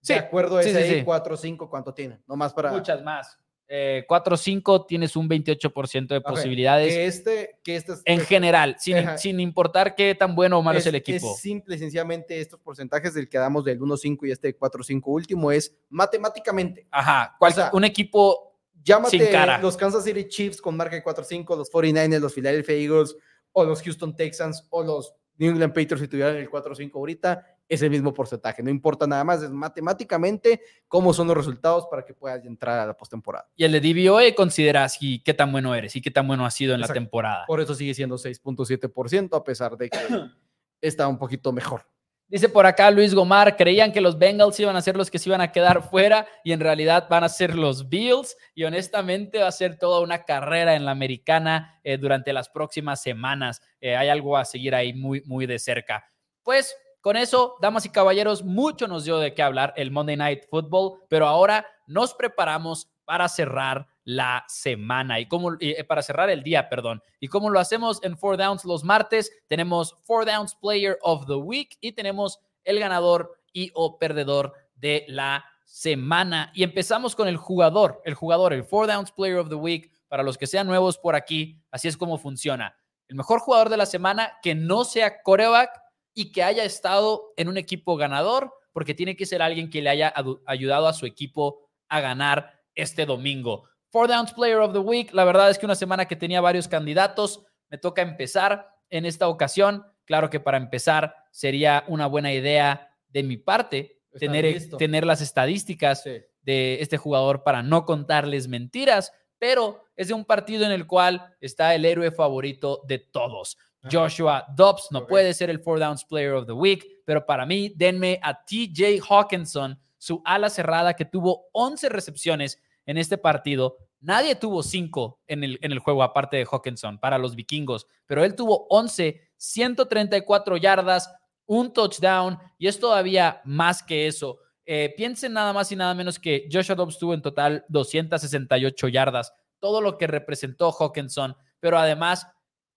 Sí, de acuerdo a sí, SAE, sí. 4 5, ¿cuánto tiene? Nomás para... Muchas más. Eh, 4-5 tienes un 28% de posibilidades Que este, que este en general, sin, Ajá. sin importar qué tan bueno o malo es, el equipo. Es simple y sencillamente estos porcentajes del que damos del 1-5 y este 4-5 último es matemáticamente. Ajá, cual- o sea, un equipo Llámate Sin cara. los Kansas City Chiefs con marca de 4-5, los 49ers, los Philadelphia Eagles o los Houston Texans o los New England Patriots si tuvieran el 4-5 ahorita, es el mismo porcentaje. No importa nada más, es matemáticamente cómo son los resultados para que puedas entrar a la postemporada. y el de DVOA consideras y qué tan bueno eres y qué tan bueno has sido en la temporada. Por eso sigue siendo 6.7% a pesar de que <clears throat> está un poquito mejor. Dice por acá Luis Gomar, creían que los Bengals iban a ser los que se iban a quedar fuera y en realidad van a ser los Bills y honestamente va a ser toda una carrera en la americana eh, durante las próximas semanas. Eh, hay algo a seguir ahí muy, muy de cerca. Pues con eso, damas y caballeros, mucho nos dio de qué hablar el Monday Night Football, pero ahora nos preparamos para cerrar la semana y como para cerrar el día, perdón. Y como lo hacemos en Four Downs los martes, tenemos Four Downs Player of the Week y tenemos el ganador y o perdedor de la semana. Y empezamos con el jugador, el jugador, el Four Downs Player of the Week. Para los que sean nuevos por aquí, así es como funciona. El mejor jugador de la semana que no sea coreback y que haya estado en un equipo ganador, porque tiene que ser alguien que le haya ayudado a su equipo a ganar este domingo. Four Downs Player of the Week. La verdad es que una semana que tenía varios candidatos. Me toca empezar en esta ocasión. Claro que para empezar sería una buena idea de mi parte tener, tener, las estadísticas sí. de este jugador para no contarles mentiras, pero es de un partido en el cual está el héroe favorito de todos. Joshua Dobbs no okay. puede ser el Four Downs Player of the Week, pero para mí denme a TJ Hawkinson, su ala cerrada que tuvo 11 recepciones en este partido. Nadie tuvo 5 en el, en el juego aparte de Hawkinson para los vikingos, pero él tuvo 11, 134 yardas, un touchdown y es todavía más que eso. Eh, piensen nada más y nada menos que Joshua Dobbs tuvo en total 268 yardas, todo lo que representó Hawkinson, pero además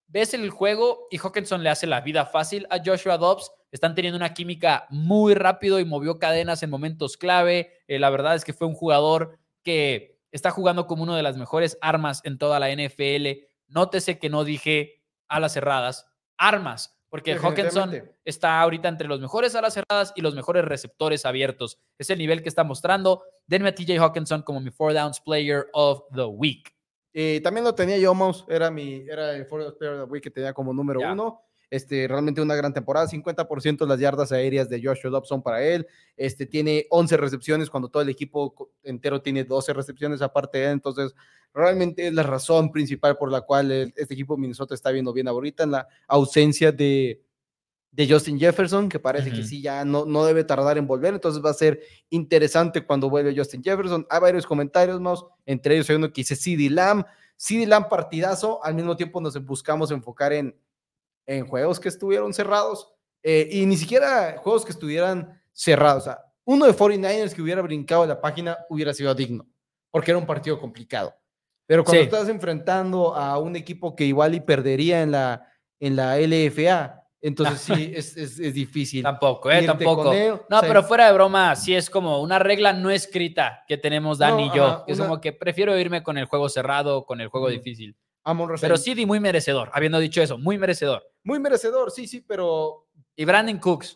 ves el juego y Hawkinson le hace la vida fácil a Joshua Dobbs. Están teniendo una química muy rápido y movió cadenas en momentos clave. Eh, la verdad es que fue un jugador que está jugando como una de las mejores armas en toda la NFL. Nótese que no dije alas cerradas, armas, porque Hawkinson está ahorita entre los mejores alas cerradas y los mejores receptores abiertos. Es el nivel que está mostrando. Denme a TJ Hawkinson como mi four downs player of the week. Eh, también lo tenía yo, Mouse, era, mi, era el four downs player of the week que tenía como número yeah. uno. Este, realmente una gran temporada, 50% de las yardas aéreas de Joshua Dobbs son para él, este, tiene 11 recepciones cuando todo el equipo entero tiene 12 recepciones aparte de él, entonces realmente es la razón principal por la cual el, este equipo de Minnesota está viendo bien ahorita en la ausencia de, de Justin Jefferson, que parece uh -huh. que sí ya no, no debe tardar en volver, entonces va a ser interesante cuando vuelve Justin Jefferson. Hay varios comentarios más, entre ellos hay uno que dice CD Lamb, CD Lamb partidazo, al mismo tiempo nos buscamos enfocar en en juegos que estuvieron cerrados eh, y ni siquiera juegos que estuvieran cerrados. O sea, uno de 49ers que hubiera brincado la página hubiera sido digno, porque era un partido complicado. Pero cuando sí. estás enfrentando a un equipo que igual y perdería en la, en la LFA, entonces sí, <laughs> es, es, es, difícil. Tampoco, ¿eh? Tampoco. Él, no, o sea, pero fuera de broma, sí es como una regla no escrita que tenemos Dan no, y yo. Ajá, es una... como que prefiero irme con el juego cerrado o con el juego mm. difícil. Amon Ra Pero. CD muy merecedor, habiendo dicho eso, muy merecedor. Muy merecedor, sí, sí, pero Y Brandon Cooks.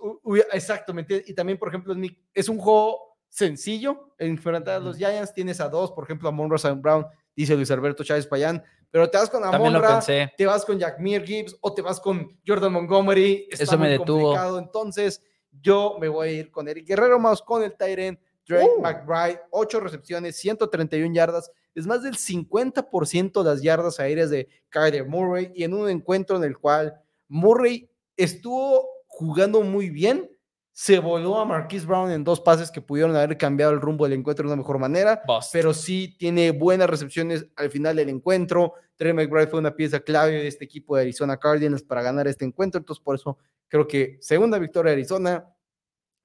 exactamente. Y también, por ejemplo, es un juego sencillo enfrentar a los. Giants. Tienes a dos, por ejemplo, a Monra St. Brown, dice Luis Alberto Chávez Payán, pero te vas con También lo Amon Ra, pensé. te vas con Jackmere Gibbs o te vas con Jordan Montgomery. Está Eso me muy detuvo. complicado. Entonces, yo me voy a ir con Eric Guerrero más con el Tyren Drake Uh. McBride, 8 recepciones, 131 yardas. Es más del 50% de las yardas aéreas de Kyler Murray y en un encuentro en el cual Murray estuvo jugando muy bien. Se voló a Marquise Brown en dos pases que pudieron haber cambiado el rumbo del encuentro de una mejor manera Bust. pero sí tiene buenas recepciones al final del encuentro. Trey McBride fue una pieza clave de este equipo de Arizona Cardinals para ganar este encuentro, entonces por eso creo que segunda victoria de Arizona.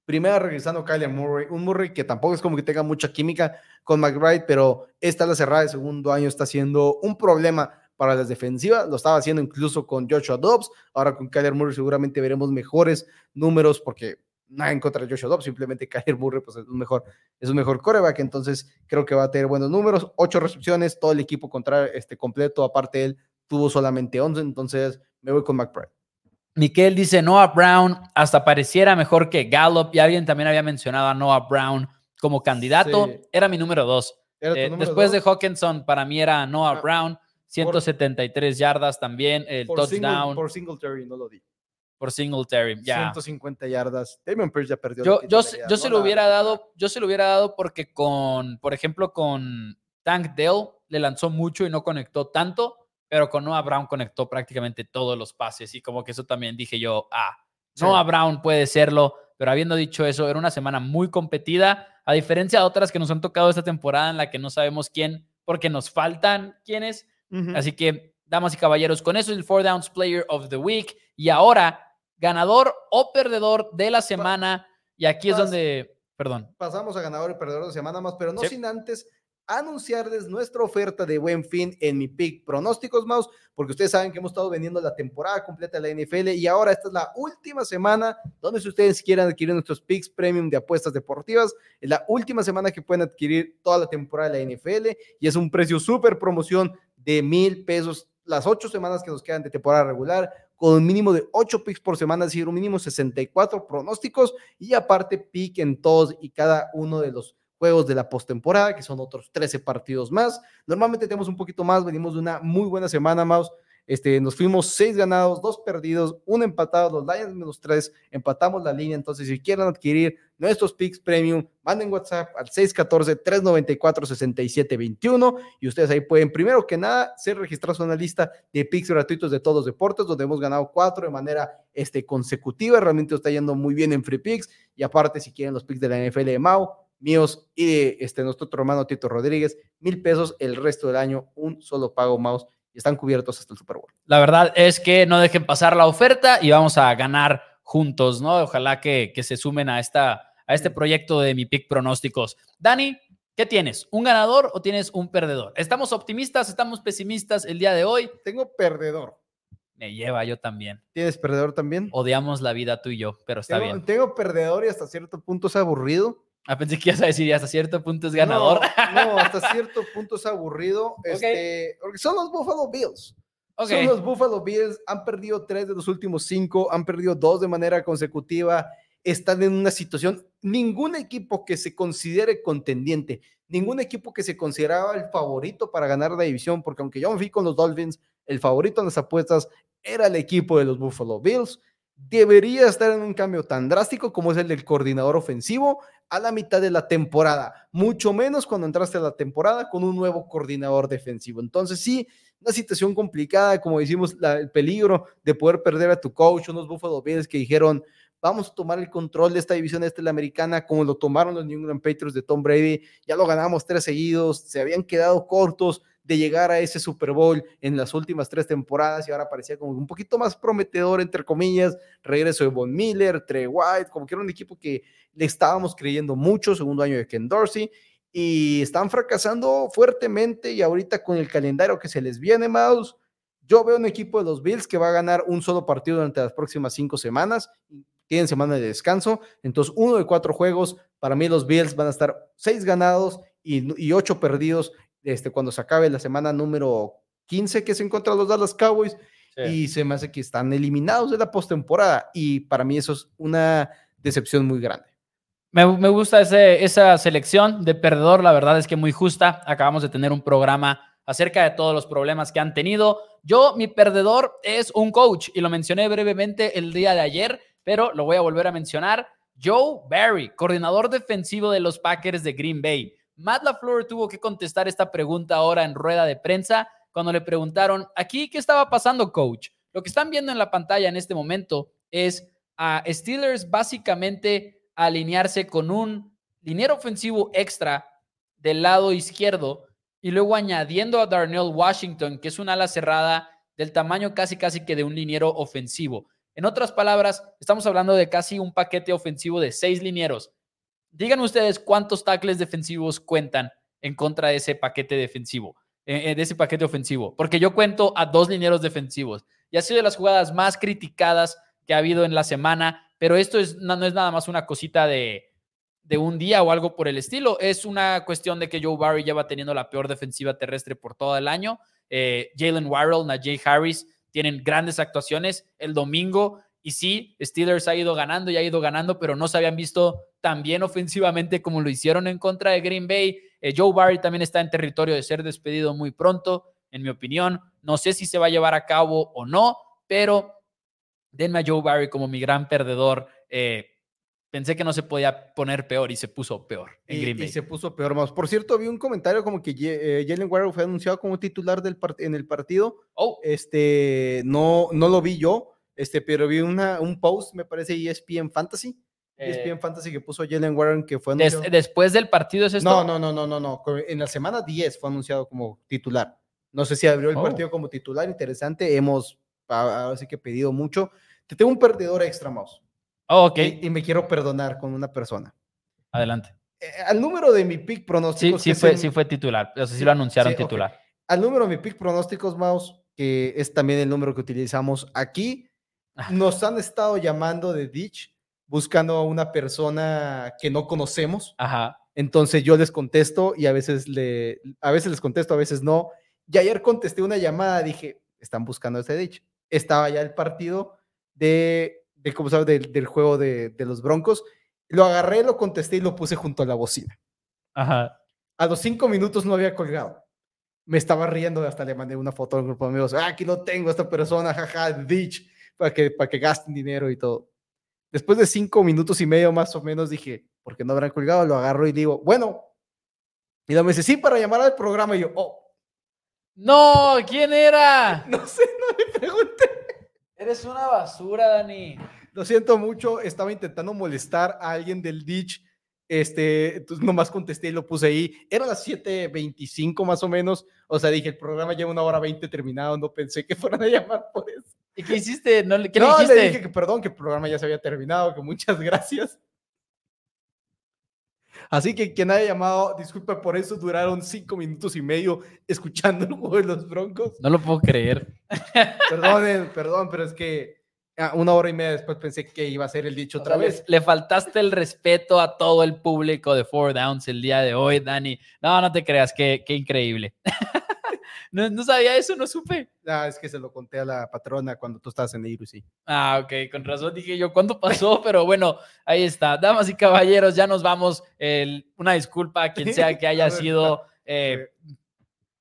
Primera regresando Kyler Murray, un Murray que tampoco es como que tenga mucha química con McBride, pero esta la cerrada de segundo año está siendo un problema para las defensivas, lo estaba haciendo incluso con Joshua Dobbs, ahora con Kyler Murray seguramente veremos mejores números porque nada en contra de Joshua Dobbs, simplemente <laughs> Kyler Murray pues es un mejor es un mejor coreback, entonces creo que va a tener buenos números, ocho recepciones, todo el equipo contra este completo, aparte él tuvo solamente 11, entonces me voy con McBride. Miquel dice Noah Brown hasta pareciera mejor que Gallup y alguien también había mencionado a Noah Brown como candidato. Sí. Era mi número dos. ¿Era tu Eh, número después de? Hawkinson, para mí era Noah Ah, Brown, 173 yardas también, el por single- touchdown por, por Singletary, no lo di. Singletary. Ya. 150 yardas. Damian Pierce ya perdió. Yo, yo, yo ¿no? se lo hubiera dado, yo se lo hubiera dado porque con, por ejemplo, con Tank Dell le lanzó mucho y no conectó tanto, pero con Noah Brown conectó prácticamente todos los pases y como que eso también dije yo, ah, Sí. Noah Brown puede serlo, pero habiendo dicho eso, era una semana muy competida, a diferencia de otras que nos han tocado esta temporada en la que no sabemos quién, porque nos faltan quiénes. Ujú. Así que, damas y caballeros, con eso es el Four Downs Player of the Week. Y ahora, ganador o perdedor de la semana. Y aquí es donde, perdón, Pasamos a ganador y perdedor de semana más, pero no Sí. sin antes anunciarles nuestra oferta de buen fin en mi pick pronósticos, Mouse, porque ustedes saben que hemos estado vendiendo la temporada completa de la NFL y ahora esta es la última semana donde si ustedes quieren adquirir nuestros picks premium de apuestas deportivas, es la última semana que pueden adquirir toda la temporada de la NFL y es un precio súper promoción de mil pesos las ocho semanas que nos quedan de temporada regular con un mínimo de ocho picks por semana, es decir, un mínimo 64 pronósticos y aparte pick en todos y cada uno de los juegos de la postemporada, que son otros 13 partidos más. Normalmente tenemos un poquito más, venimos de una muy buena semana, Maus. Este, nos fuimos seis ganados, dos perdidos, un empatado, los Lions menos tres, empatamos la línea. Entonces, si quieren adquirir nuestros picks premium, manden WhatsApp al 614-394-6721 y ustedes ahí pueden, primero que nada, ser registrados en una lista de picks gratuitos de todos los deportes, donde hemos ganado cuatro de manera este, consecutiva. Realmente está yendo muy bien en Free Picks. Y aparte, si quieren los picks de la NFL de Mau, míos y de este, nuestro otro hermano Tito Rodríguez, mil pesos el resto del año, un solo pago mouse y están cubiertos hasta el Super Bowl. la verdad es que no dejen pasar la oferta y vamos a ganar juntos, ¿no? Ojalá que, que se sumen a, esta, a este proyecto de mi pick pronósticos. Dani, ¿qué tienes? ¿Un ganador o tienes un perdedor? ¿Estamos optimistas? ¿Estamos pesimistas el día de hoy? Tengo perdedor. Me lleva yo también. ¿Tienes perdedor también? Odiamos la vida tú y yo, pero está tengo, bien. tengo perdedor y hasta cierto punto es aburrido. Ah, pensé que ibas a decir hasta cierto punto es ganador. No, no, <laughs> hasta cierto punto es aburrido. Este, porque son los Buffalo Bills. Son los Buffalo Bills, han perdido tres de los últimos cinco, han perdido dos de manera consecutiva, están en una situación, ningún equipo que se considere contendiente, ningún equipo que se consideraba el favorito para ganar la división, porque aunque yo me fui con los Dolphins, el favorito en las apuestas era el equipo de los Buffalo Bills, debería estar en un cambio tan drástico como es el del coordinador ofensivo a la mitad de la temporada, mucho menos cuando entraste a la temporada con un nuevo coordinador defensivo. Entonces sí, una situación complicada, como decimos, el peligro de poder perder a tu coach, unos Buffalo Bills que dijeron, vamos a tomar el control de esta división este la americana, como lo tomaron los New England Patriots de Tom Brady, ya lo ganamos tres seguidos, se habían quedado cortos de llegar a ese Super Bowl en las últimas tres temporadas y ahora parecía como un poquito más prometedor, entre comillas, regreso de Von Miller, Trey White, como que era un equipo que le estábamos creyendo mucho, segundo año de Ken Dorsey, y están fracasando fuertemente y ahorita con el calendario que se les viene, Mouse, yo veo un equipo de los Bills que va a ganar un solo partido durante las próximas cinco semanas, tienen semana de descanso, entonces uno de cuatro juegos, para mí los Bills van a estar seis ganados y, y ocho perdidos este, cuando se acabe la semana número 15 que es en contra de los Dallas Cowboys y se me hace que están eliminados de la postemporada y para mí eso es una decepción muy grande. Me, gusta ese, esa selección de perdedor, la verdad es que muy justa. Acabamos de tener un programa acerca de todos los problemas que han tenido. Yo, mi perdedor es un coach y lo mencioné brevemente el día de ayer, pero lo voy a volver a mencionar. Joe Barry, coordinador defensivo de los Packers de Green Bay. Matt LaFleur tuvo que contestar esta pregunta ahora en rueda de prensa cuando le preguntaron, aquí, ¿qué estaba pasando, coach? Lo que están viendo en la pantalla en este momento es a Steelers básicamente alinearse con un dinero ofensivo extra del lado izquierdo y luego añadiendo a Darnell Washington, que es una ala cerrada del tamaño casi casi que de un liniero ofensivo. En otras palabras, estamos hablando de casi un paquete ofensivo de seis linieros. Digan ustedes cuántos tackles defensivos cuentan en contra de ese paquete defensivo. Eh, eh, de ese paquete ofensivo, porque yo cuento a dos linieros defensivos y ha sido de las jugadas más criticadas que ha habido en la semana, pero esto es, no, es nada más una cosita de, de un día o algo por el estilo, es una cuestión de que Joe Barry lleva teniendo la peor defensiva terrestre por todo el año. Eh, Jalen Warrell, Najee Harris tienen grandes actuaciones. El domingo y sí, Steelers ha ido ganando y ha ido ganando, pero no se habían visto tan bien ofensivamente como lo hicieron en contra de Green Bay. Eh, Joe Barry también está en territorio de ser despedido muy pronto, en mi opinión. No sé si se va a llevar a cabo o no, pero denme a Joe Barry como mi gran perdedor. Eh, pensé que no se podía poner peor y se puso peor en y, Green Bay. Y se puso peor más. Por cierto, vi un comentario como que eh, Jalen Warren fue anunciado como titular del en el partido. Oh. Este, no, no lo vi yo este, pero vi una, un post, me parece, ESPN Fantasy. ESPN eh, Fantasy que puso Jalen Warren que fue anunciado. después del partido es esto. No, no, no, no, no, no. En la semana 10 fue anunciado como titular. No sé si abrió el oh. partido como titular, interesante. Hemos ahora sí que pedido mucho. Te tengo un perdedor extra, Mouse. Oh, ok. Y, me quiero perdonar con una persona. Adelante. Eh, al número de mi pick pronósticos. Sí, sí, fue, sí fue titular. O sea, sí lo anunciaron titular. Al número de mi pick pronósticos, Mouse, que es también el número que utilizamos aquí nos han estado llamando de Ditch buscando a una persona que no conocemos. Ajá. Entonces yo les contesto y a veces, le, a veces les contesto, a veces no. Y ayer contesté una llamada, dije, están buscando a este Ditch. Estaba ya el partido de, de ¿cómo sabes? Del, juego de, de, los Broncos. Lo agarré, lo contesté y lo puse junto a la bocina. Ajá. A los cinco minutos no había colgado. Me estaba riendo, hasta le mandé una foto al grupo de amigos. Ah, aquí lo tengo, esta persona, jaja, Ditch para que, para que gasten dinero y todo. Después de cinco minutos y medio más o menos dije, ¿por qué no habrán colgado? Lo agarro y digo, bueno. Y me dice, sí, para llamar al programa. Y yo, oh. No, ¿quién era? <laughs> No sé, no le pregunté. Eres una basura, Dani. Lo siento mucho, estaba intentando molestar a alguien del Ditch. Este, entonces nomás contesté y lo puse ahí. Era las 7:25 más o menos. O sea, dije, el programa lleva una hora 20 terminado. No pensé que fueran a llamar por eso. ¿Y qué hiciste? ¿No, ¿qué no, le, dijiste? le dije que perdón, que el programa ya se había terminado, que muchas <laughs> gracias. Así que quien haya llamado, disculpe por eso, duraron cinco minutos y medio escuchando <laughs> el juego de los Broncos. No lo puedo creer. <laughs> Perdón, perdón, pero es que ah, una hora y media después pensé que iba a ser el dicho otra vez. Le, faltaste el respeto a todo el público de Four Downs el día de hoy, Dani. No, no te creas, qué, qué increíble. No, sabía eso, no supe. Ah, es que se lo conté a la patrona cuando tú estabas en el sí. Ah, ok, con razón dije yo, ¿cuándo pasó? <laughs> Pero bueno, ahí está. Damas y caballeros, ya nos vamos. una disculpa a quien sea que <laughs> haya sido. <laughs> Eh,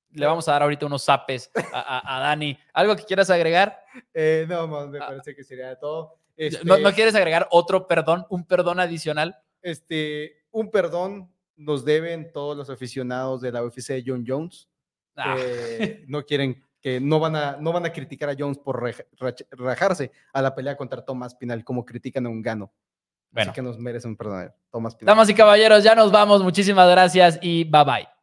le vamos a dar ahorita unos zapes a, Dani. ¿Algo que quieras agregar? Eh, no, me ah. parece que sería de todo. ¿No, ¿No, este quieres agregar otro perdón, un perdón adicional? Este, un perdón nos deben todos los aficionados de la UFC de John Jones. Ah. no quieren, que no van, a, no van a criticar a Jones por rajarse a la pelea contra Tomás Pinal, como critican a un gano. Bueno. Así que nos merecen perdón. Tomás Pinal. Damas y caballeros, ya nos vamos. Muchísimas gracias y bye bye.